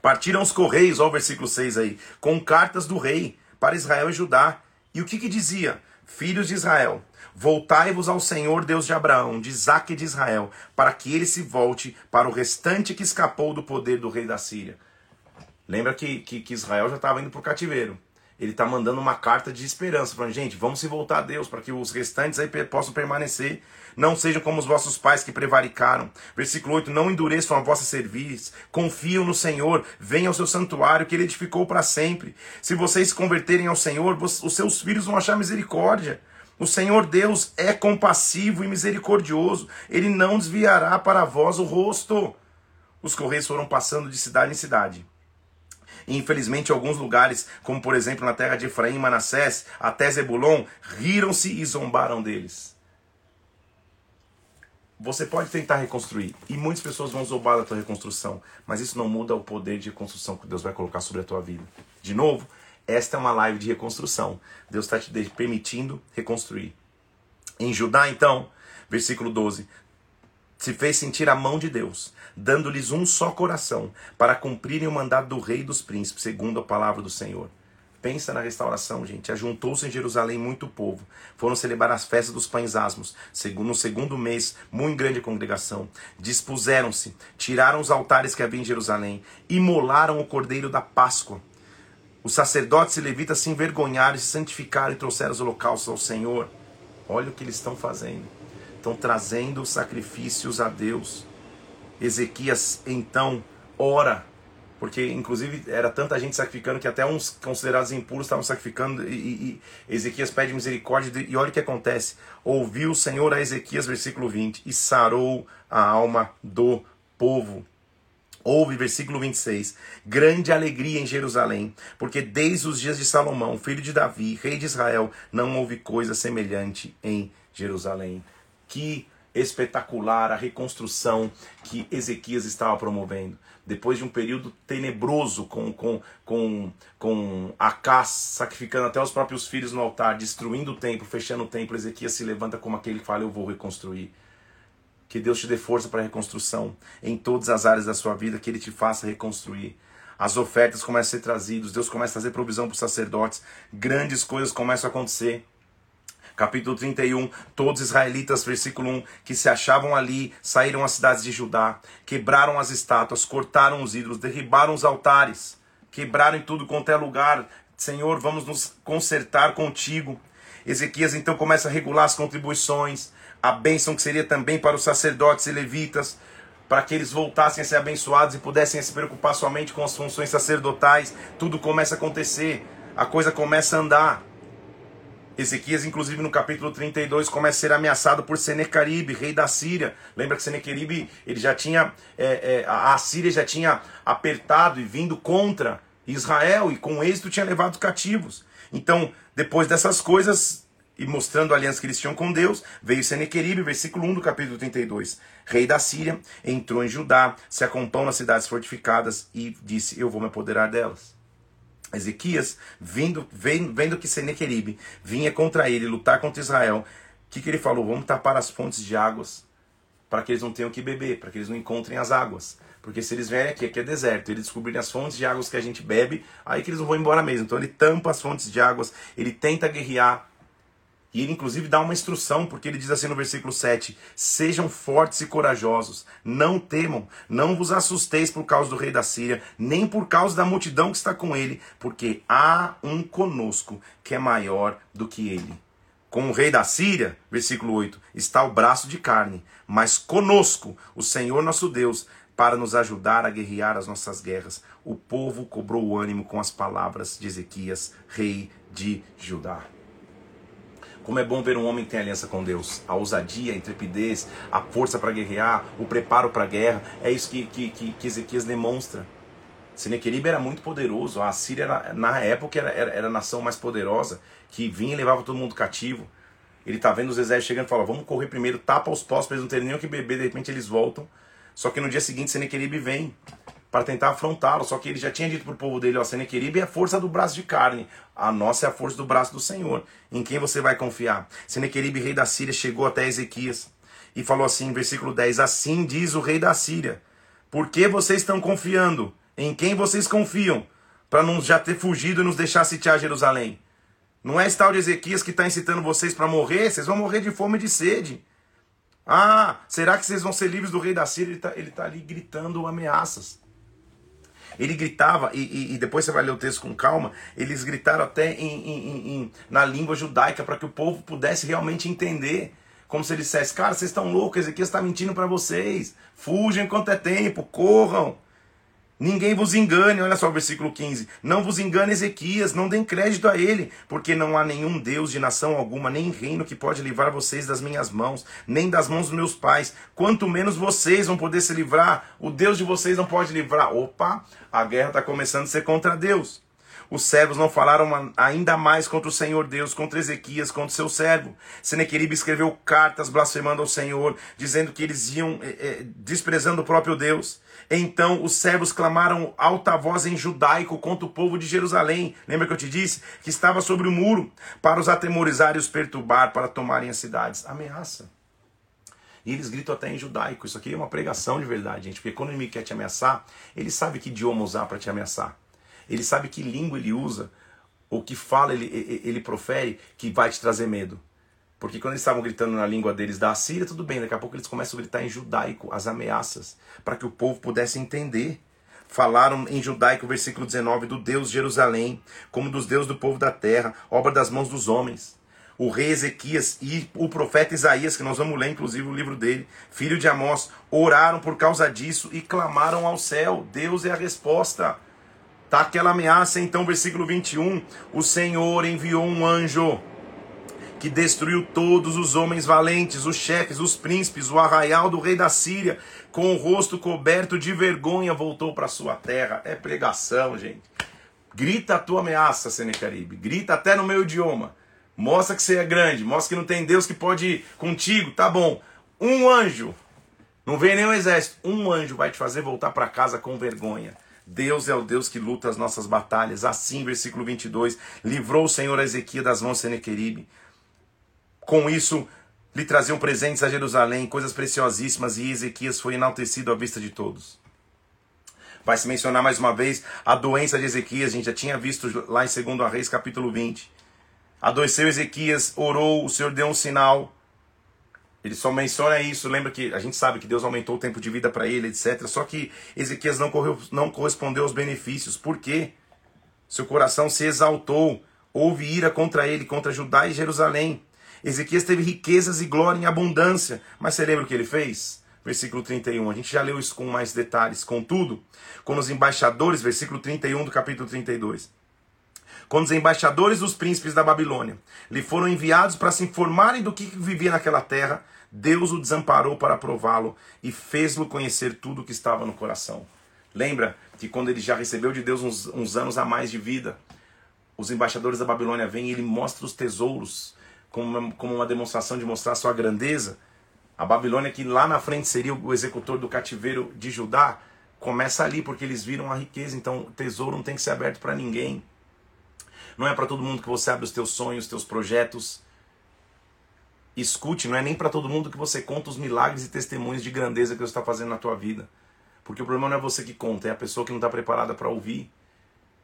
partiram os correios, ó o versículo 6 aí, com cartas do rei para Israel e Judá. E o que que dizia? Filhos de Israel, voltai-vos ao Senhor Deus de Abraão, de Isaac e de Israel, para que ele se volte para o restante que escapou do poder do rei da Síria. Lembra que, que, que Israel já estava indo para o cativeiro ele está mandando uma carta de esperança, falando, gente, vamos se voltar a Deus para que os restantes aí possam permanecer. Não sejam como os vossos pais que prevaricaram. Versículo 8: Não endureçam a vossa cerviz, confiam no Senhor, venham ao seu santuário que ele edificou para sempre. Se vocês se converterem ao Senhor, os seus filhos vão achar misericórdia. O Senhor Deus é compassivo e misericordioso, ele não desviará para vós o rosto. Os correios foram passando de cidade em cidade e infelizmente, alguns lugares, como por exemplo na terra de Efraim e Manassés, até Zebulon, riram-se e zombaram deles. Você pode tentar reconstruir, e muitas pessoas vão zombar da tua reconstrução, mas isso não muda o poder de reconstrução que Deus vai colocar sobre a tua vida. De novo, esta é uma live de reconstrução. Deus está te permitindo reconstruir. Em Judá, então, versículo 12: se fez sentir a mão de Deus, dando-lhes um só coração, para cumprirem o mandado do rei e dos príncipes, segundo a palavra do Senhor. Pensa na restauração, gente. Ajuntou-se em Jerusalém muito povo. Foram celebrar as festas dos pães asmos. No segundo mês, muito grande congregação. Dispuseram-se, tiraram os altares que havia em Jerusalém, imolaram o cordeiro da Páscoa. Os sacerdotes e levitas se envergonharam, se santificaram e trouxeram os holocaustos ao Senhor. Olha o que eles estão fazendo. Estão trazendo sacrifícios a Deus. Ezequias então ora, porque inclusive era tanta gente sacrificando que até uns considerados impuros estavam sacrificando, e, e, Ezequias pede misericórdia, e olha o que acontece: ouviu o Senhor a Ezequias, versículo 20, e sarou a alma do povo. Houve, versículo 26, grande alegria em Jerusalém, porque desde os dias de Salomão, filho de Davi, rei de Israel, não houve coisa semelhante em Jerusalém. Que espetacular a reconstrução que Ezequias estava promovendo. Depois de um período tenebroso com, com, com, com Acás sacrificando até os próprios filhos no altar, destruindo o templo, fechando o templo, Ezequias se levanta como aquele que fala: Eu vou reconstruir. Que Deus te dê força para a reconstrução em todas as áreas da sua vida, que Ele te faça reconstruir. As ofertas começam a ser trazidas, Deus começa a trazer provisão para os sacerdotes, grandes coisas começam a acontecer capítulo 31, todos os israelitas, versículo 1, que se achavam ali, saíram às cidades de Judá, quebraram as estátuas, cortaram os ídolos, derribaram os altares, quebraram em tudo quanto é lugar. Senhor, vamos nos consertar contigo. Ezequias então começa a regular as contribuições, a bênção que seria também para os sacerdotes e levitas, para que eles voltassem a ser abençoados e pudessem se preocupar somente com as funções sacerdotais. Tudo começa a acontecer, a coisa começa a andar. Ezequias, inclusive no capítulo 32, começa a ser ameaçado por Senecaribe, rei da Síria. Lembra que Senecaribe, ele já tinha, é, é, a Síria já tinha apertado e vindo contra Israel e com êxito tinha levado cativos. Então, depois dessas coisas, e mostrando a aliança que eles tinham com Deus, veio Senequeribe, versículo 1 do capítulo 32. Rei da Síria, entrou em Judá, se acampou nas cidades fortificadas e disse: Eu vou me apoderar delas. Ezequias, vindo, vendo, vendo que Senequeribe vinha contra ele, lutar contra Israel, o que, que ele falou? Vamos tapar as fontes de águas para que eles não tenham que beber, para que eles não encontrem as águas. Porque se eles vierem aqui, aqui é deserto, eles descobrirem as fontes de águas que a gente bebe, aí que eles não vão embora mesmo. Então ele tampa as fontes de águas, ele tenta guerrear, e ele, inclusive, dá uma instrução, porque ele diz assim no versículo 7: Sejam fortes e corajosos, não temam, não vos assusteis por causa do rei da Síria, nem por causa da multidão que está com ele, porque há um conosco que é maior do que ele. Com o rei da Síria, versículo 8, está o braço de carne, mas conosco o Senhor nosso Deus, para nos ajudar a guerrear as nossas guerras. O povo cobrou o ânimo com as palavras de Ezequias, rei de Judá. Como é bom ver um homem que tem aliança com Deus. A ousadia, a intrepidez, a força para guerrear, o preparo para a guerra. É isso que, que, que, que Ezequias demonstra. Senequeribe era muito poderoso. A Síria, era, na época, era, era, era, a nação mais poderosa, que vinha e levava todo mundo cativo. Ele tá vendo os exércitos chegando e fala: vamos correr primeiro, tapa os postos para eles não terem nem o que beber. De repente eles voltam. Só que no dia seguinte, Senequeribe vem para tentar afrontá-lo. Só que ele já tinha dito para o povo dele: ó, Senequeribe é a força do braço de carne, a nossa é a força do braço do Senhor. Em quem você vai confiar? Senequeribe, rei da Síria, chegou até Ezequias e falou assim, versículo 10: Assim diz o rei da Síria: Por que vocês estão confiando? Em quem vocês confiam? Para não já ter fugido e nos deixar sitiar Jerusalém. Não é esse tal de Ezequias que está incitando vocês para morrer? Vocês vão morrer de fome e de sede. Ah, será que vocês vão ser livres do rei da Síria? Ele está tá ali gritando ameaças. Ele gritava, e, e, e, depois você vai ler o texto com calma, eles gritaram até em, em, em, na língua judaica para que o povo pudesse realmente entender. Como se ele dissesse, cara, vocês estão loucos, Ezequias está mentindo para vocês. Fujam enquanto é tempo, corram. Ninguém vos engane, olha só o versículo 15. Não vos engane Ezequias, não deem crédito a ele, porque não há nenhum Deus de nação alguma, nem reino que pode livrar vocês das minhas mãos, nem das mãos dos meus pais. Quanto menos vocês vão poder se livrar, o Deus de vocês não pode livrar. Opa, a guerra está começando a ser contra Deus. Os servos não falaram ainda mais contra o Senhor Deus, contra Ezequias, contra seu servo. Senequeribe escreveu cartas blasfemando ao Senhor, dizendo que eles iam eh, eh, desprezando o próprio Deus. Então os servos clamaram alta voz em judaico contra o povo de Jerusalém. Lembra que eu te disse? Que estava sobre o muro, para os atemorizar e os perturbar, para tomarem as cidades. Ameaça. E eles gritam até em judaico. Isso aqui é uma pregação de verdade, gente. Porque quando o inimigo quer te ameaçar, ele sabe que idioma usar para te ameaçar. Ele sabe que língua ele usa, ou que fala ele, ele profere, que vai te trazer medo. Porque quando eles estavam gritando na língua deles da Síria, tudo bem, daqui a pouco eles começam a gritar em judaico as ameaças, para que o povo pudesse entender. Falaram em judaico, versículo 19, do Deus de Jerusalém, como dos deuses do povo da terra, obra das mãos dos homens. O rei Ezequias e o profeta Isaías, que nós vamos ler inclusive o livro dele, filho de Amós, oraram por causa disso e clamaram ao céu. Deus é a resposta. Tá aquela ameaça, então, versículo 21. O Senhor enviou um anjo que destruiu todos os homens valentes, os chefes, os príncipes, o arraial do rei da Síria, com o rosto coberto de vergonha, voltou para sua terra. É pregação, gente. Grita a tua ameaça, Senecaribe. Grita até no meu idioma. Mostra que você é grande. Mostra que não tem Deus que pode ir contigo. Tá bom. Um anjo. Não vem o exército. Um anjo vai te fazer voltar para casa com vergonha. Deus é o Deus que luta as nossas batalhas. Assim, versículo 22, livrou o Senhor a Ezequias das mãos de Senequeribe. Com isso, lhe traziam presentes a Jerusalém, coisas preciosíssimas, e Ezequias foi enaltecido à vista de todos. Vai se mencionar mais uma vez a doença de Ezequias, a gente já tinha visto lá em 2 Reis, capítulo 20. Adoeceu Ezequias, orou, o Senhor deu um sinal. Ele só menciona isso, lembra que a gente sabe que Deus aumentou o tempo de vida para ele, etc. Só que Ezequias não, correu, não correspondeu aos benefícios. Por quê? Seu coração se exaltou, houve ira contra ele, contra Judá e Jerusalém. Ezequias teve riquezas e glória em abundância, mas você lembra o que ele fez? Versículo 31. A gente já leu isso com mais detalhes. Contudo, quando os embaixadores, versículo 31 do capítulo 32. Quando os embaixadores dos príncipes da Babilônia lhe foram enviados para se informarem do que vivia naquela terra, Deus o desamparou para prová-lo e fez-lo conhecer tudo o que estava no coração. Lembra que quando ele já recebeu de Deus uns, uns anos a mais de vida, os embaixadores da Babilônia vêm e ele mostra os tesouros como uma, como uma demonstração de mostrar sua grandeza. A Babilônia, que lá na frente seria o executor do cativeiro de Judá, começa ali porque eles viram a riqueza. Então, o tesouro não tem que ser aberto para ninguém. Não é para todo mundo que você abre os teus sonhos, os teus projetos. Escute, não é nem para todo mundo que você conta os milagres e testemunhos de grandeza que Deus está fazendo na tua vida. Porque o problema não é você que conta, é a pessoa que não está preparada para ouvir.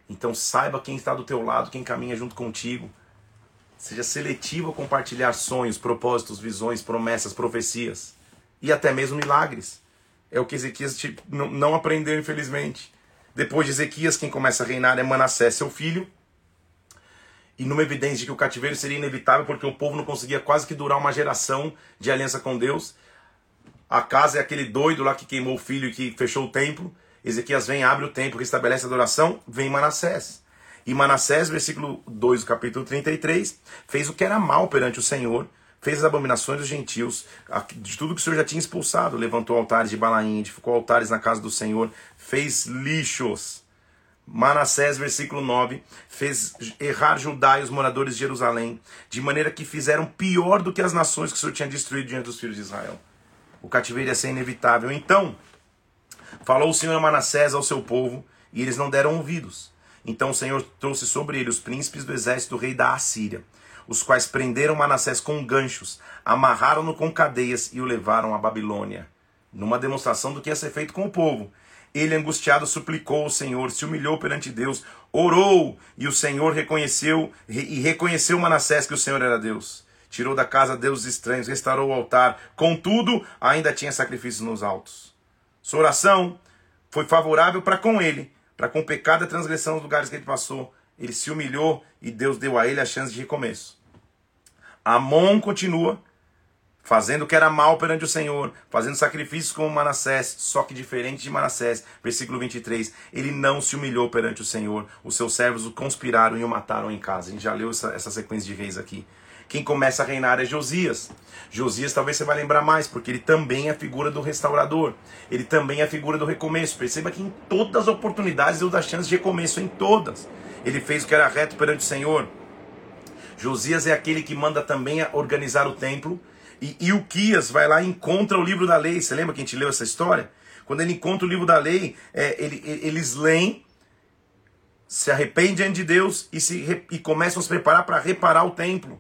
Então saiba quem está do teu lado, quem caminha junto contigo. Seja seletivo ao compartilhar sonhos, propósitos, visões, promessas, profecias e até mesmo milagres. É o que Ezequias não aprendeu, infelizmente. Depois de Ezequias, quem começa a reinar é Manassés, seu filho. E numa evidência de que o cativeiro seria inevitável, porque o povo não conseguia quase que durar uma geração de aliança com Deus. A casa é aquele doido lá que queimou o filho e que fechou o templo. Ezequias vem, abre o templo, restabelece a adoração. Vem Manassés. E Manassés, versículo 2 do capítulo 33, fez o que era mal perante o Senhor, fez as abominações dos gentios, de tudo que o Senhor já tinha expulsado, levantou altares de Balaim, edificou altares na casa do Senhor, fez lixos. Manassés, versículo 9, fez errar Judá e os moradores de Jerusalém, de maneira que fizeram pior do que as nações que o Senhor tinha destruído diante dos filhos de Israel. O cativeiro ia ser inevitável. Então, falou o Senhor Manassés ao seu povo, e eles não deram ouvidos. Então o Senhor trouxe sobre ele os príncipes do exército do rei da Assíria, os quais prenderam Manassés com ganchos, amarraram-no com cadeias e o levaram à Babilônia. Numa demonstração do que ia ser feito com o povo. Ele, angustiado, suplicou ao Senhor, se humilhou perante Deus, orou, e o Senhor reconheceu e reconheceu Manassés que o Senhor era Deus. Tirou da casa deuses estranhos, restaurou o altar, contudo, ainda tinha sacrifícios nos altos. Sua oração foi favorável para com ele, para com o pecado e a transgressão dos lugares que ele passou. Ele se humilhou e Deus deu a ele a chance de recomeço. Amon continua fazendo o que era mal perante o Senhor, fazendo sacrifícios como Manassés, só que diferente de Manassés. Versículo 23, ele não se humilhou perante o Senhor, os seus servos o conspiraram e o mataram em casa. A gente já leu essa, essa sequência de reis aqui. Quem começa a reinar é Josias. Josias talvez você vai lembrar mais, porque ele também é a figura do restaurador. Ele também é a figura do recomeço. Perceba que em todas as oportunidades Deus dá chance de recomeço, em todas. Ele fez o que era reto perante o Senhor. Josias é aquele que manda também organizar o templo. E Ilquias vai lá e encontra o livro da lei. Você lembra que a gente leu essa história? Quando ele encontra o livro da lei, é, ele, eles leem, se arrependem de Deus e, se, e começam a se preparar para reparar o templo.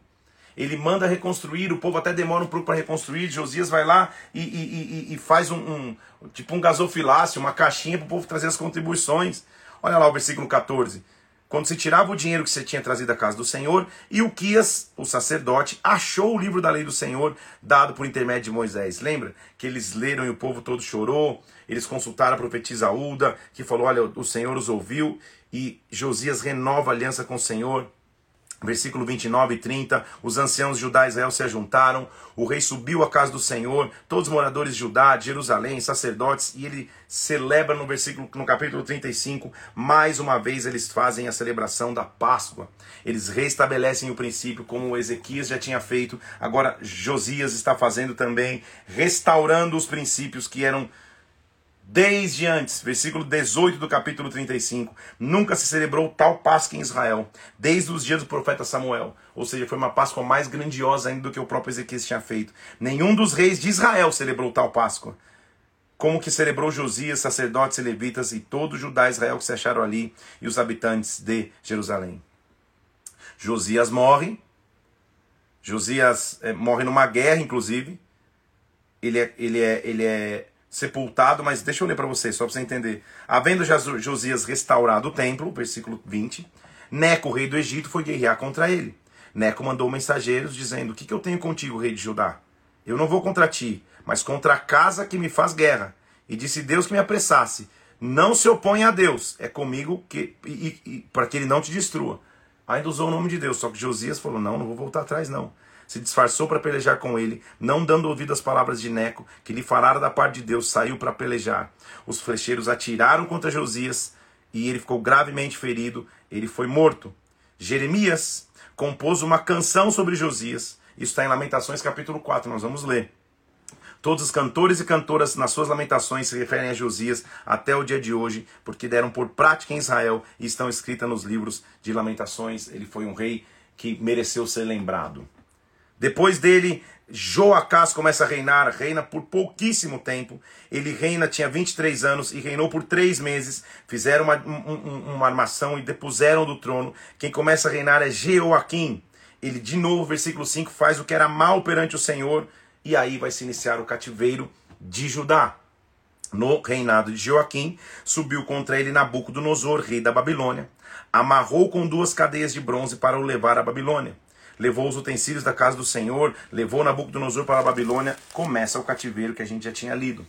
Ele manda reconstruir, o povo até demora um pouco para reconstruir. Josias vai lá e, e, e, e faz um, um, tipo um gasofilácio, uma caixinha para o povo trazer as contribuições. Olha lá o versículo 14 quando se tirava o dinheiro que você tinha trazido da casa do Senhor, e o Quias, o sacerdote, achou o livro da lei do Senhor dado por intermédio de Moisés. Lembra que eles leram e o povo todo chorou? Eles consultaram a profetisa Uda, que falou: Olha, o Senhor os ouviu, e Josias renova a aliança com o Senhor. Versículo 29 e 30, os anciãos de Judá e Israel se ajuntaram, o rei subiu à casa do Senhor, todos os moradores de Judá, de Jerusalém, sacerdotes, e ele celebra no versículo no capítulo 35, mais uma vez eles fazem a celebração da Páscoa. Eles restabelecem o princípio como Ezequias já tinha feito, agora Josias está fazendo também, restaurando os princípios que eram Desde antes, versículo 18 do capítulo 35, nunca se celebrou tal Páscoa em Israel, desde os dias do profeta Samuel. Ou seja, foi uma Páscoa mais grandiosa ainda do que o próprio Ezequias tinha feito. Nenhum dos reis de Israel celebrou tal Páscoa. Como que celebrou Josias, sacerdotes e levitas e todo Judá e Israel que se acharam ali e os habitantes de Jerusalém. Josias morre. Josias é, morre numa guerra, inclusive. Ele é, ele é, ele é sepultado, mas deixa eu ler para vocês, só para você entender. Havendo Josias restaurado o templo, versículo 20, Neco, rei do Egito, foi guerrear contra ele. Neco mandou mensageiros dizendo: O que, que eu tenho contigo, rei de Judá? Eu não vou contra ti, mas contra a casa que me faz guerra. E disse Deus que me apressasse. Não se oponha a Deus, é comigo que para que ele não te destrua. Ainda usou o nome de Deus, só que Josias falou: Não, não vou voltar atrás, não se disfarçou para pelejar com ele, não dando ouvido às palavras de Neco, que lhe falara da parte de Deus, saiu para pelejar. Os flecheiros atiraram contra Josias e ele ficou gravemente ferido, ele foi morto. Jeremias compôs uma canção sobre Josias. Isso está em Lamentações capítulo 4, nós vamos ler. Todos os cantores e cantoras nas suas lamentações se referem a Josias até o dia de hoje, porque deram por prática em Israel e estão escritas nos livros de lamentações. Ele foi um rei que mereceu ser lembrado. Depois dele, Joacás começa a reinar, reina por pouquíssimo tempo. Ele reina, tinha 23 anos e reinou por três meses. Fizeram uma, um, uma armação e depuseram do trono. Quem começa a reinar é Jeoaquim. Ele, de novo, versículo 5, faz o que era mal perante o Senhor. E aí vai se iniciar o cativeiro de Judá. No reinado de Joaquim, subiu contra ele Nabucodonosor, rei da Babilônia. Amarrou com duas cadeias de bronze para o levar à Babilônia levou os utensílios da casa do Senhor, levou Nabucodonosor para a Babilônia, começa o cativeiro que a gente já tinha lido.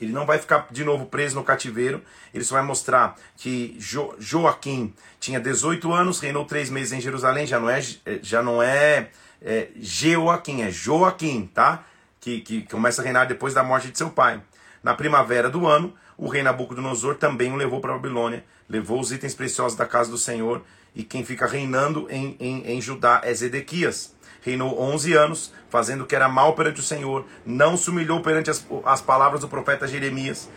Ele não vai ficar de novo preso no cativeiro, ele só vai mostrar que jo Joaquim tinha 18 anos, reinou três meses em Jerusalém, já não é, já não é, é Joaquim, é Joaquim, tá? Que, que começa a reinar depois da morte de seu pai. Na primavera do ano, o rei Nabucodonosor também o levou para a Babilônia, levou os itens preciosos da casa do Senhor, e quem fica reinando em, em, em Judá é Zedequias. Reinou 11 anos, fazendo o que era mal perante o Senhor, não se humilhou perante as, as palavras do profeta Jeremias,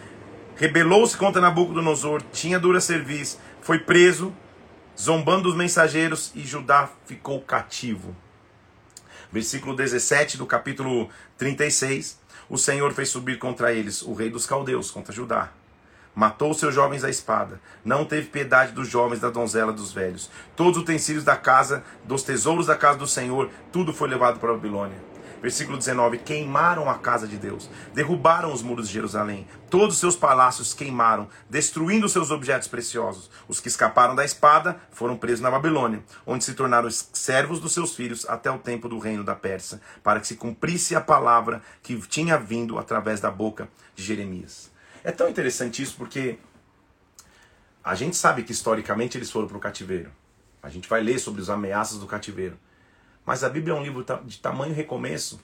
rebelou-se contra Nabucodonosor, tinha dura serviço, foi preso, zombando dos mensageiros, e Judá ficou cativo. Versículo 17 do capítulo 36. O Senhor fez subir contra eles o rei dos caldeus, contra Judá Matou seus jovens à espada. Não teve piedade dos jovens, da donzela, dos velhos. Todos os utensílios da casa, dos tesouros da casa do Senhor, tudo foi levado para a Babilônia. Versículo 19: Queimaram a casa de Deus, derrubaram os muros de Jerusalém, todos os seus palácios queimaram, destruindo seus objetos preciosos. Os que escaparam da espada foram presos na Babilônia, onde se tornaram servos dos seus filhos até o tempo do reino da Pérsia, para que se cumprisse a palavra que tinha vindo através da boca de Jeremias. É tão interessante isso porque a gente sabe que historicamente eles foram para o cativeiro. A gente vai ler sobre os ameaças do cativeiro. Mas a Bíblia é um livro de tamanho recomeço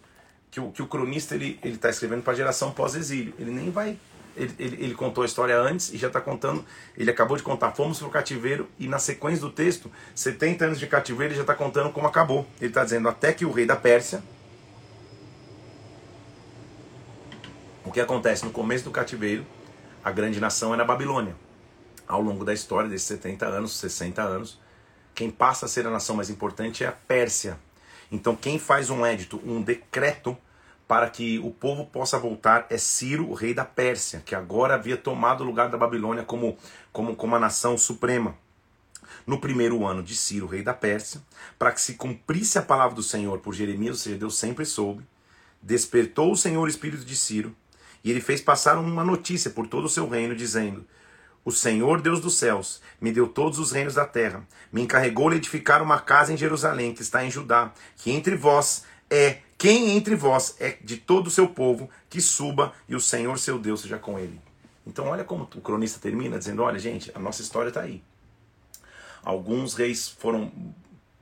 que o, que o cronista ele está escrevendo para a geração pós-exílio. Ele nem vai. Ele, ele, ele, contou a história antes e já está contando. Ele acabou de contar, fomos para o cativeiro, e na sequência do texto, 70 anos de cativeiro, ele já está contando como acabou. Ele está dizendo até que o rei da Pérsia, O que acontece no começo do cativeiro, a grande nação era a Babilônia. Ao longo da história desses 70 anos, 60 anos, quem passa a ser a nação mais importante é a Pérsia. Então, quem faz um édito, um decreto para que o povo possa voltar é Ciro, o rei da Pérsia, que agora havia tomado o lugar da Babilônia como, como, como a nação suprema. No primeiro ano de Ciro, rei da Pérsia, para que se cumprisse a palavra do Senhor por Jeremias, ou seja, Deus sempre soube, despertou o Senhor o espírito de Ciro, e ele fez passar uma notícia por todo o seu reino, dizendo: O Senhor Deus dos céus me deu todos os reinos da terra, me encarregou de edificar uma casa em Jerusalém, que está em Judá, que entre vós é quem entre vós é de todo o seu povo, que suba e o Senhor seu Deus seja com ele. Então, olha como o cronista termina dizendo: Olha, gente, a nossa história está aí. Alguns reis foram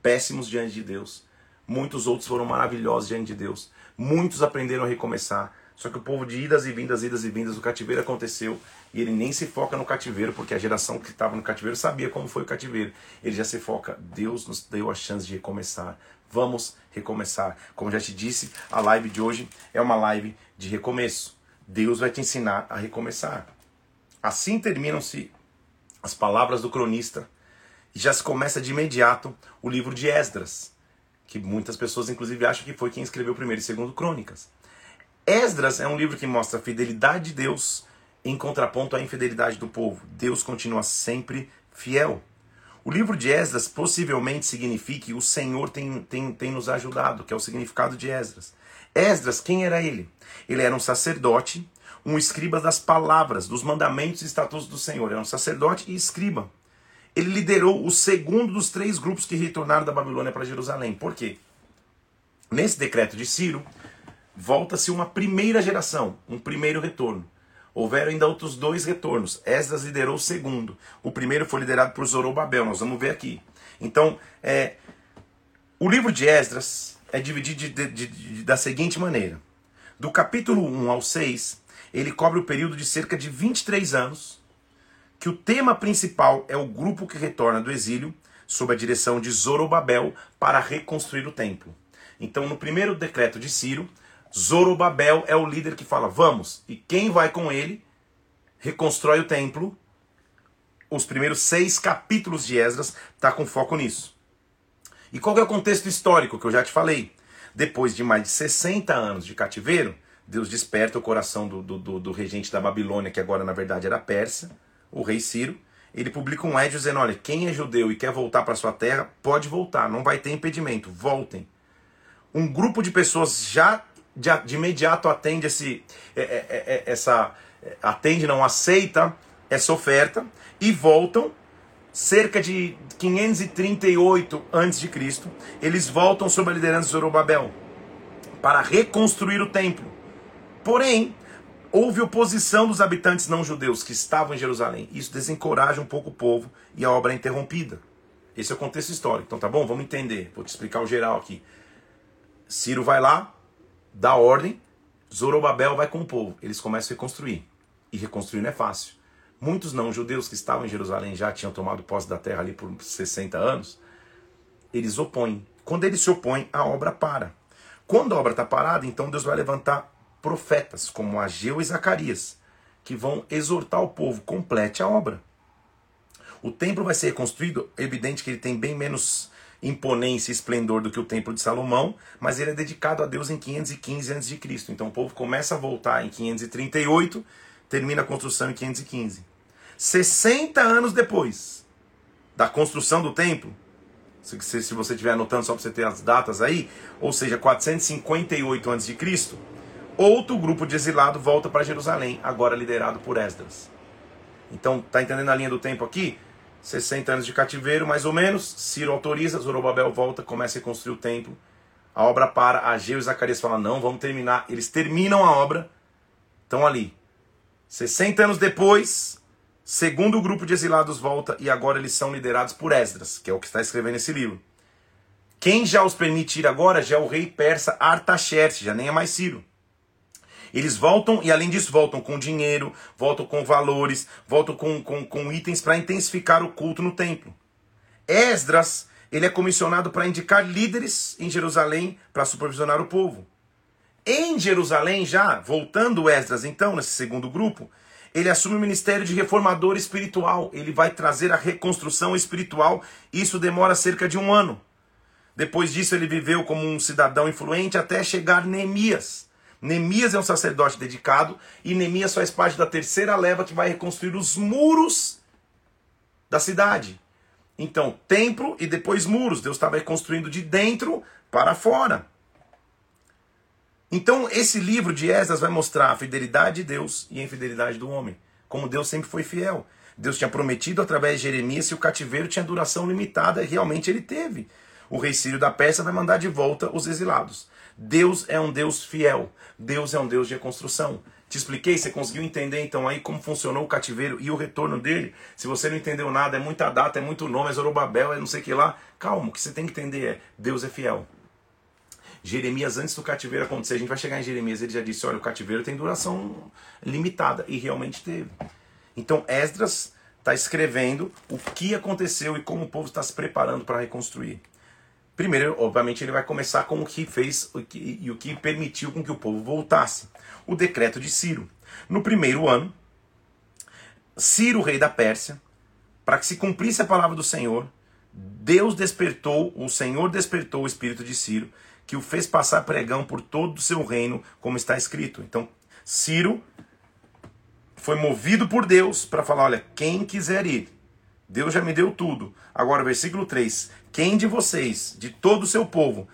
péssimos diante de Deus, muitos outros foram maravilhosos diante de Deus, muitos aprenderam a recomeçar, só que o povo de idas e vindas, idas e vindas, o cativeiro aconteceu e ele nem se foca no cativeiro, porque a geração que estava no cativeiro sabia como foi o cativeiro. Ele já se foca, Deus nos deu a chance de recomeçar. Vamos recomeçar. Como já te disse, a live de hoje é uma live de recomeço. Deus vai te ensinar a recomeçar. Assim terminam-se as palavras do cronista e já se começa de imediato o livro de Esdras, que muitas pessoas inclusive acham que foi quem escreveu primeiro e segundo Crônicas. Esdras é um livro que mostra a fidelidade de Deus em contraponto à infidelidade do povo. Deus continua sempre fiel. O livro de Esdras possivelmente signifique o Senhor tem, tem, tem nos ajudado, que é o significado de Esdras. Esdras, quem era ele? Ele era um sacerdote, um escriba das palavras, dos mandamentos e estatutos do Senhor. Era um sacerdote e escriba. Ele liderou o segundo dos três grupos que retornaram da Babilônia para Jerusalém. Por quê? Nesse decreto de Ciro, volta-se uma primeira geração, um primeiro retorno. Houveram ainda outros dois retornos. Esdras liderou o segundo. O primeiro foi liderado por Zorobabel, nós vamos ver aqui. Então, é, o livro de Esdras é dividido de, de, de, da seguinte maneira: do capítulo 1 ao 6, ele cobre o período de cerca de 23 anos, que o tema principal é o grupo que retorna do exílio, sob a direção de Zorobabel, para reconstruir o templo. Então, no primeiro decreto de Ciro, Zorobabel é o líder que fala, vamos. E quem vai com ele reconstrói o templo. Os primeiros seis capítulos de Esdras está com foco nisso. E qual é o contexto histórico que eu já te falei? Depois de mais de 60 anos de cativeiro, Deus desperta o coração do, do, do regente da Babilônia, que agora na verdade era Pérsia, o rei Ciro. Ele publica um édio dizendo: olha, quem é judeu e quer voltar para sua terra, pode voltar, não vai ter impedimento, voltem. Um grupo de pessoas já de, de imediato atende esse, é, é, é, essa, atende, não aceita essa oferta e voltam cerca de 538 a.C., eles voltam sob a liderança de Zorobabel para reconstruir o templo. Porém, houve oposição dos habitantes não judeus que estavam em Jerusalém. Isso desencoraja um pouco o povo e a obra é interrompida. Esse é o contexto histórico. Então tá bom? Vamos entender. Vou te explicar o geral aqui. Ciro vai lá, dá ordem, Zorobabel vai com o povo. Eles começam a reconstruir. E reconstruir não é fácil. Muitos não-judeus que estavam em Jerusalém já tinham tomado posse da terra ali por 60 anos. Eles opõem. Quando eles se opõem, a obra para. Quando a obra está parada, então Deus vai levantar profetas como Ageu e Zacarias, que vão exortar o povo, complete a obra. O templo vai ser reconstruído, é evidente que ele tem bem menos imponência e esplendor do que o templo de Salomão, mas ele é dedicado a Deus em 515 a.C. Então o povo começa a voltar em 538, termina a construção em 515. 60 anos depois da construção do templo, se, você estiver anotando só para você ter as datas aí, ou seja, 458 a.C., outro grupo de exilado volta para Jerusalém, agora liderado por Esdras. Então, tá entendendo a linha do tempo aqui? 60 anos de cativeiro, mais ou menos. Ciro autoriza, Zorobabel volta, começa a construir o templo. A obra para, Ageu e Zacarias falam: não, vamos terminar. Eles terminam a obra, estão ali. 60 anos depois, segundo grupo de exilados volta e agora eles são liderados por Esdras, que é o que está escrevendo esse livro. Quem já os permite ir agora já é o rei persa Artaxerxes, já nem é mais Ciro. Eles voltam e, além disso, voltam com dinheiro, voltam com valores, voltam com, com, com itens para intensificar o culto no templo. Esdras, ele é comissionado para indicar líderes em Jerusalém para supervisionar o povo. Em Jerusalém, já, voltando Esdras, então, nesse segundo grupo, ele assume o ministério de reformador espiritual. Ele vai trazer a reconstrução espiritual. Isso demora cerca de um ano. Depois disso, ele viveu como um cidadão influente até chegar Neemias. Neemias é um sacerdote dedicado e Neemias faz parte da terceira leva que vai reconstruir os muros da cidade. Então, templo e depois muros. Deus estava reconstruindo de dentro para fora. Então, esse livro de Esdras vai mostrar a fidelidade de Deus e a infidelidade do homem. Como Deus sempre foi fiel. Deus tinha prometido através de Jeremias que o cativeiro tinha duração limitada e realmente ele teve. O rei Sírio da Pérsia vai mandar de volta os exilados. Deus é um Deus fiel. Deus é um Deus de reconstrução. Te expliquei, você conseguiu entender então aí como funcionou o cativeiro e o retorno dele? Se você não entendeu nada, é muita data, é muito nome, é Zorobabel, é não sei o que lá. Calma, o que você tem que entender é: Deus é fiel. Jeremias, antes do cativeiro acontecer, a gente vai chegar em Jeremias, ele já disse: olha, o cativeiro tem duração limitada, e realmente teve. Então, Esdras está escrevendo o que aconteceu e como o povo está se preparando para reconstruir. Primeiro, obviamente, ele vai começar com o que fez e o que permitiu com que o povo voltasse. O decreto de Ciro. No primeiro ano, Ciro, rei da Pérsia, para que se cumprisse a palavra do Senhor, Deus despertou, o Senhor despertou o espírito de Ciro, que o fez passar pregão por todo o seu reino, como está escrito. Então, Ciro foi movido por Deus para falar: olha, quem quiser ir, Deus já me deu tudo. Agora, versículo 3: Quem de vocês, de todo o seu povo,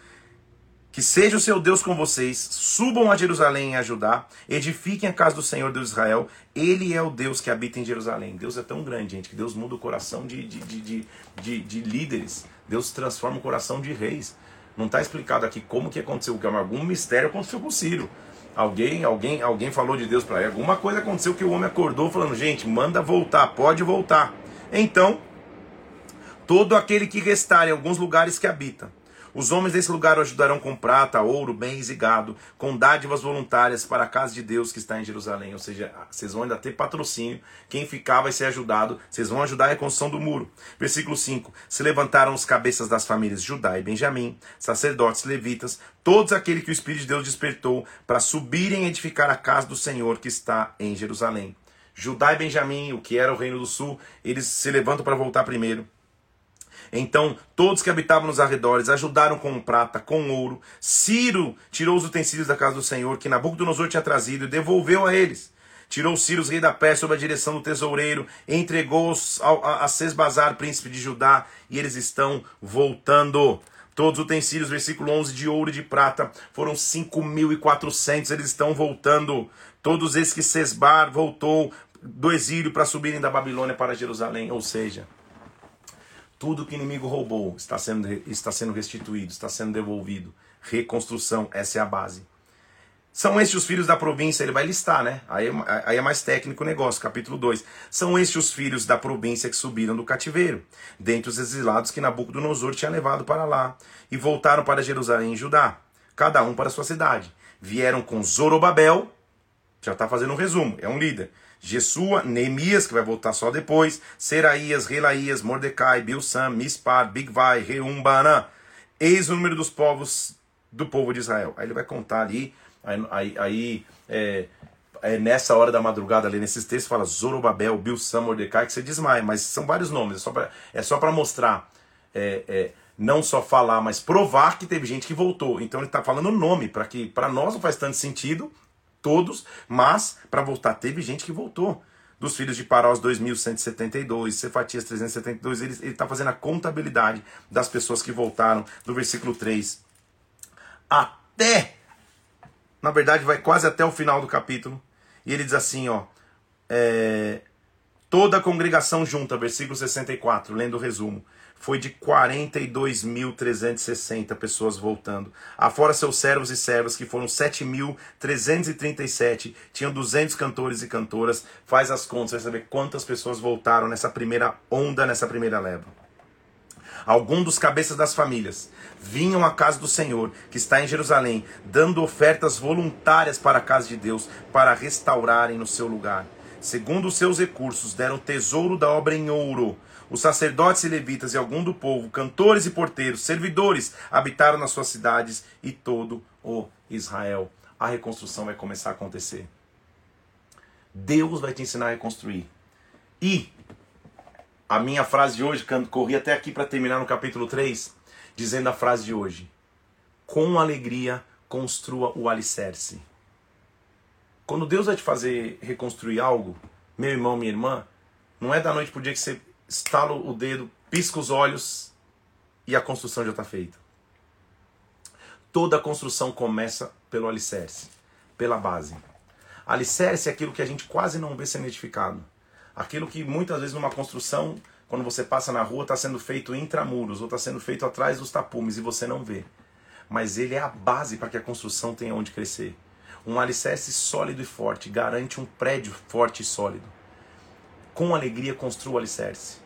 que seja o seu Deus com vocês, subam a Jerusalém e a Judá, edifiquem a casa do Senhor Deus de Israel. Ele é o Deus que habita em Jerusalém. Deus é tão grande, gente, que Deus muda o coração de, de, de, de, de líderes. Deus transforma o coração de reis. Não está explicado aqui como que aconteceu, que algum mistério aconteceu com Ciro. Alguém, alguém, alguém falou de Deus para ele. Alguma coisa aconteceu que o homem acordou falando: gente, manda voltar, pode voltar. Então, todo aquele que restar em alguns lugares que habita, os homens desse lugar o ajudarão com prata, ouro, bens e gado, com dádivas voluntárias para a casa de Deus que está em Jerusalém. Ou seja, vocês vão ainda ter patrocínio. Quem ficar vai ser ajudado. Vocês vão ajudar a reconstrução do muro. Versículo 5: Se levantaram os cabeças das famílias Judá e Benjamim, sacerdotes, levitas, todos aqueles que o Espírito de Deus despertou, para subirem e edificar a casa do Senhor que está em Jerusalém. Judá e Benjamim, o que era o reino do sul, eles se levantam para voltar primeiro. Então, todos que habitavam nos arredores ajudaram com prata, com ouro. Ciro tirou os utensílios da casa do Senhor, que Nabucodonosor tinha trazido, e devolveu a eles. Tirou Ciro, rei da Pérsia, sob a direção do tesoureiro, entregou-os a, a Sesbazar, príncipe de Judá, e eles estão voltando. Todos os utensílios, versículo 11, de ouro e de prata, foram 5.400, eles estão voltando. Todos esses que Sesbar voltou do exílio para subirem da Babilônia para Jerusalém. Ou seja, tudo que o inimigo roubou está sendo, está sendo restituído, está sendo devolvido. Reconstrução, essa é a base. São estes os filhos da província, ele vai listar, né? Aí, aí é mais técnico o negócio, capítulo 2. São estes os filhos da província que subiram do cativeiro, dentre os exilados que Nabucodonosor tinha levado para lá, e voltaram para Jerusalém e Judá, cada um para sua cidade. Vieram com Zorobabel, já está fazendo um resumo, é um líder. Jesua, Neemias, que vai voltar só depois, Seraías, Relaías, Mordecai, Bilsam, Mispar, Bigvai, Reumbanã. Eis o número dos povos do povo de Israel. Aí ele vai contar ali, aí, aí, aí é, é, nessa hora da madrugada, ali nesses textos, fala Zorobabel, Bilsam, Mordecai, que você desmaia, mas são vários nomes, é só para é mostrar, é, é, não só falar, mas provar que teve gente que voltou. Então ele está falando o nome, para que para nós não faz tanto sentido, todos, mas para voltar, teve gente que voltou. Dos filhos de Parós 2172, Cefatias 372, ele está fazendo a contabilidade das pessoas que voltaram, do versículo 3 até, na verdade, vai quase até o final do capítulo. E ele diz assim, ó, é, toda a congregação junta, versículo 64, lendo o resumo, foi de 42.360 pessoas voltando. Afora seus servos e servas, que foram 7.337, tinham 200 cantores e cantoras. Faz as contas, vai saber quantas pessoas voltaram nessa primeira onda, nessa primeira leva. Algum dos cabeças das famílias vinham à casa do Senhor, que está em Jerusalém, dando ofertas voluntárias para a casa de Deus, para restaurarem no seu lugar. Segundo os seus recursos, deram tesouro da obra em ouro. Os sacerdotes e levitas e algum do povo, cantores e porteiros, servidores, habitaram nas suas cidades e todo o Israel. A reconstrução vai começar a acontecer. Deus vai te ensinar a reconstruir. E a minha frase de hoje, corri até aqui para terminar no capítulo 3, dizendo a frase de hoje: Com alegria construa o alicerce. Quando Deus vai te fazer reconstruir algo, meu irmão, minha irmã, não é da noite pro dia que você estala o dedo, pisca os olhos e a construção já está feita. Toda construção começa pelo alicerce, pela base. Alicerce é aquilo que a gente quase não vê sendo edificado. Aquilo que muitas vezes numa construção quando você passa na rua, está sendo feito intramuros ou está sendo feito atrás dos tapumes e você não vê. Mas ele é a base para que a construção tenha onde crescer. Um alicerce sólido e forte garante um prédio forte e sólido. Com alegria construa o alicerce.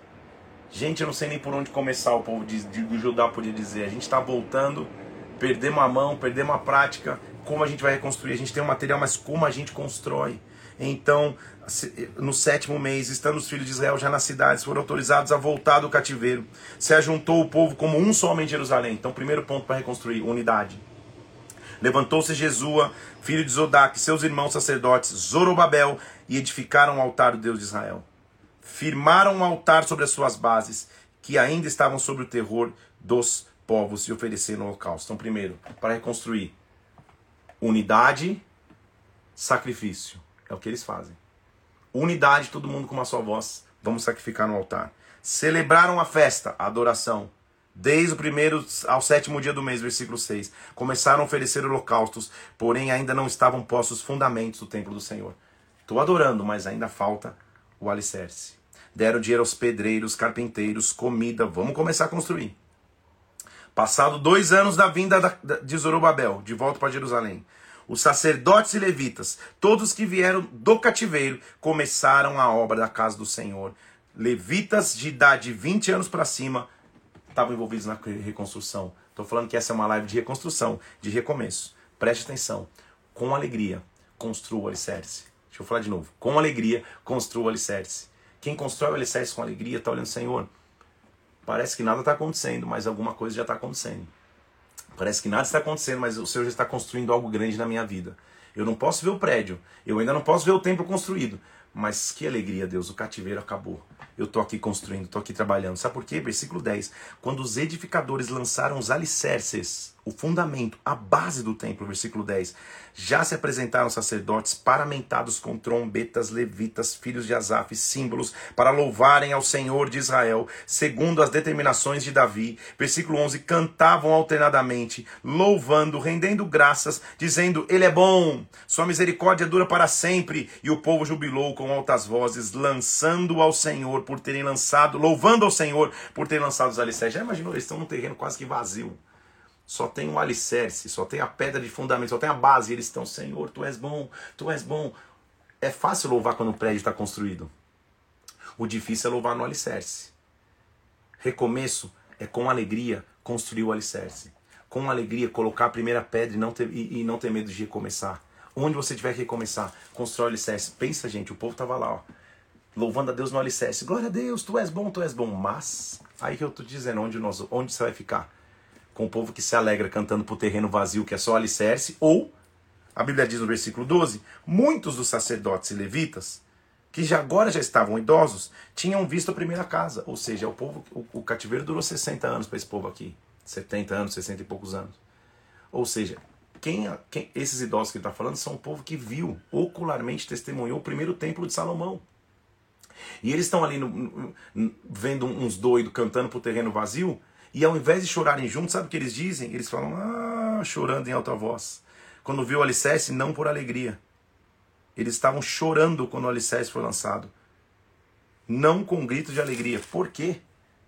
Gente, eu não sei nem por onde começar, o povo de, de Judá podia dizer. A gente está voltando, perdemos a mão, perdemos a prática. Como a gente vai reconstruir? A gente tem o um material, mas como a gente constrói? Então, no sétimo mês, estando os filhos de Israel já nas cidades, foram autorizados a voltar do cativeiro. Se ajuntou o povo como um só homem em Jerusalém. Então, primeiro ponto para reconstruir: unidade. Levantou-se Jesua, filho de Zodac, seus irmãos sacerdotes, Zorobabel, e edificaram o altar do Deus de Israel. Firmaram um altar sobre as suas bases, que ainda estavam sob o terror dos povos, e ofereceram holocausto. Então, primeiro, para reconstruir: unidade, sacrifício. É o que eles fazem. Unidade, todo mundo com uma só voz. Vamos sacrificar no altar. Celebraram a festa, a adoração. Desde o primeiro ao sétimo dia do mês, versículo 6. Começaram a oferecer holocaustos, porém ainda não estavam postos os fundamentos do templo do Senhor. Estou adorando, mas ainda falta o alicerce. Deram dinheiro aos pedreiros, carpinteiros, comida. Vamos começar a construir. Passado dois anos da vinda de Zorobabel, de volta para Jerusalém, os sacerdotes e levitas, todos que vieram do cativeiro, começaram a obra da casa do Senhor. Levitas de idade de 20 anos para cima estavam envolvidos na reconstrução. Estou falando que essa é uma live de reconstrução, de recomeço. Preste atenção. Com alegria, construa o alicerce. Deixa eu falar de novo. Com alegria, construa o alicerce. Quem constrói o alicerce com alegria está olhando, Senhor, parece que nada está acontecendo, mas alguma coisa já está acontecendo. Parece que nada está acontecendo, mas o Senhor já está construindo algo grande na minha vida. Eu não posso ver o prédio, eu ainda não posso ver o templo construído, mas que alegria, Deus, o cativeiro acabou. Eu estou aqui construindo, estou aqui trabalhando. Sabe por quê? Versículo 10. Quando os edificadores lançaram os alicerces, o fundamento, a base do templo, versículo 10, já se apresentaram sacerdotes paramentados com trombetas, levitas, filhos de Asaf, símbolos, para louvarem ao Senhor de Israel, segundo as determinações de Davi. Versículo 11: cantavam alternadamente, louvando, rendendo graças, dizendo: Ele é bom, sua misericórdia dura para sempre. E o povo jubilou com altas vozes, lançando ao Senhor por terem lançado, louvando ao Senhor por terem lançado os alicerces. Já imaginou? Eles estão num terreno quase que vazio só tem um alicerce, só tem a pedra de fundamento, só tem a base. E eles estão, Senhor, tu és bom, tu és bom. É fácil louvar quando o prédio está construído. O difícil é louvar no alicerce. Recomeço é com alegria construir o alicerce. Com alegria colocar a primeira pedra e não ter, e, e não ter medo de recomeçar. Onde você tiver que recomeçar, constrói o alicerce. Pensa, gente, o povo estava lá, ó, louvando a Deus no alicerce. Glória a Deus, tu és bom, tu és bom. Mas, aí que eu te dizendo, onde, nós, onde você vai ficar? Com o povo que se alegra cantando pro terreno vazio, que é só alicerce, ou, a Bíblia diz no versículo 12, muitos dos sacerdotes e levitas, que já agora já estavam idosos, tinham visto a primeira casa. Ou seja, o povo, o, o cativeiro durou 60 anos para esse povo aqui. 70 anos, 60 e poucos anos. Ou seja, quem, quem esses idosos que ele está falando são o povo que viu, ocularmente testemunhou o primeiro templo de Salomão. E eles estão ali no, no, vendo uns doidos cantando para o terreno vazio, e ao invés de chorarem juntos, sabe o que eles dizem? Eles falam, ah, chorando em alta voz. Quando viu o alicerce, não por alegria. Eles estavam chorando quando o alicerce foi lançado. Não com gritos de alegria. Por quê?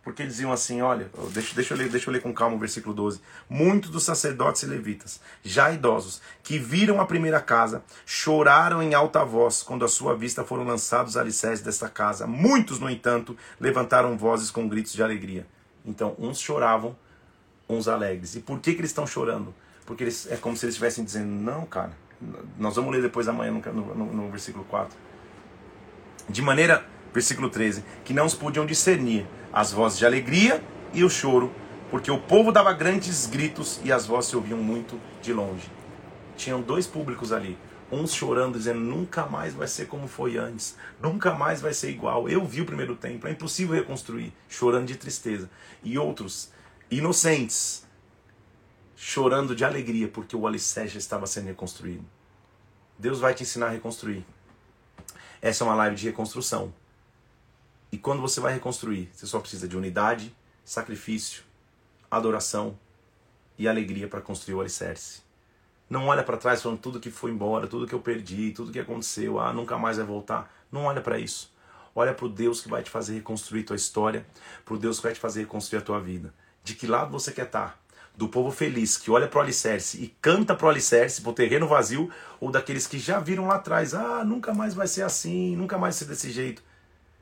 Porque eles diziam assim, olha, deixa, deixa, eu ler, deixa eu ler com calma o versículo 12. Muitos dos sacerdotes e levitas, já idosos, que viram a primeira casa, choraram em alta voz quando à sua vista foram lançados os alicerces desta casa. Muitos, no entanto, levantaram vozes com gritos de alegria. Então, uns choravam, uns alegres. E por que, que eles estão chorando? Porque eles, é como se eles estivessem dizendo, não, cara, nós vamos ler depois amanhã no, no, no versículo 4. De maneira, versículo 13, que não os podiam discernir as vozes de alegria e o choro, porque o povo dava grandes gritos e as vozes se ouviam muito de longe. Tinham dois públicos ali, uns chorando, dizendo nunca mais vai ser como foi antes, nunca mais vai ser igual. Eu vi o primeiro templo, é impossível reconstruir, chorando de tristeza. E outros, inocentes, chorando de alegria, porque o alicerce estava sendo reconstruído. Deus vai te ensinar a reconstruir. Essa é uma live de reconstrução. E quando você vai reconstruir, você só precisa de unidade, sacrifício, adoração e alegria para construir o alicerce. Não olha para trás falando tudo que foi embora, tudo que eu perdi, tudo que aconteceu, ah, nunca mais vai voltar. Não olha para isso. Olha para o Deus que vai te fazer reconstruir tua história, para o Deus que vai te fazer reconstruir a tua vida. De que lado você quer estar? Tá? Do povo feliz que olha para o alicerce e canta para o alicerce, para o terreno vazio, ou daqueles que já viram lá atrás, ah, nunca mais vai ser assim, nunca mais vai ser desse jeito.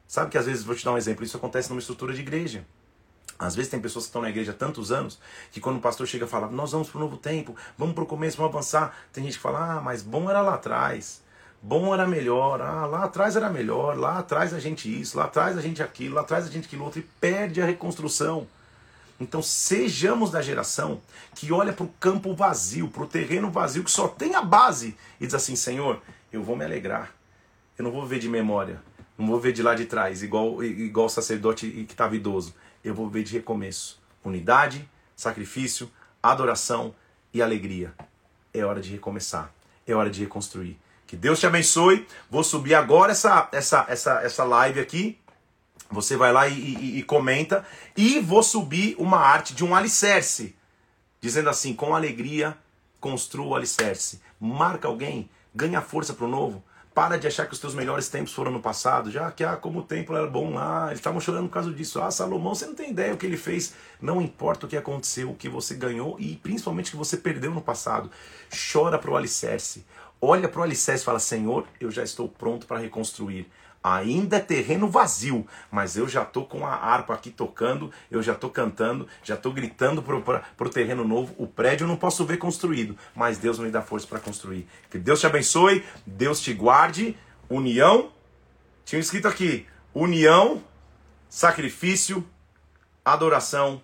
Sabe que às vezes, vou te dar um exemplo, isso acontece numa estrutura de igreja. Às vezes tem pessoas que estão na igreja há tantos anos que quando o pastor chega e fala, nós vamos para o novo tempo, vamos para o começo, vamos avançar. Tem gente que fala, ah, mas bom era lá atrás, bom era melhor, ah, lá atrás era melhor, lá atrás a gente isso, lá atrás a gente aquilo, lá atrás a gente aquilo outro, e perde a reconstrução. Então sejamos da geração que olha para o campo vazio, para o terreno vazio, que só tem a base, e diz assim, Senhor, eu vou me alegrar, eu não vou ver de memória, não vou ver de lá de trás, igual, igual o sacerdote que estava idoso. Eu vou ver de recomeço. Unidade, sacrifício, adoração e alegria. É hora de recomeçar. É hora de reconstruir. Que Deus te abençoe. Vou subir agora essa, essa, essa, essa live aqui. Você vai lá e, e, e comenta. E vou subir uma arte de um alicerce. Dizendo assim: com alegria, construa o alicerce. Marca alguém, ganha força para o novo. Para de achar que os teus melhores tempos foram no passado, já que ah, como o tempo era bom lá, eles estavam chorando por causa disso. Ah, Salomão, você não tem ideia o que ele fez. Não importa o que aconteceu, o que você ganhou e principalmente o que você perdeu no passado. Chora para o alicerce. Olha para o alicerce e fala: Senhor, eu já estou pronto para reconstruir. Ainda é terreno vazio, mas eu já tô com a harpa aqui tocando, eu já tô cantando, já tô gritando pro, pro terreno novo. O prédio eu não posso ver construído, mas Deus me dá força para construir. Que Deus te abençoe, Deus te guarde. União, tinha escrito aqui: união, sacrifício, adoração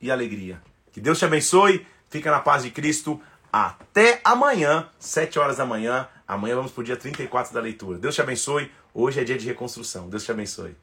e alegria. Que Deus te abençoe, fica na paz de Cristo. Até amanhã, 7 horas da manhã. Amanhã vamos para o dia 34 da leitura. Deus te abençoe. Hoje é dia de reconstrução. Deus te abençoe.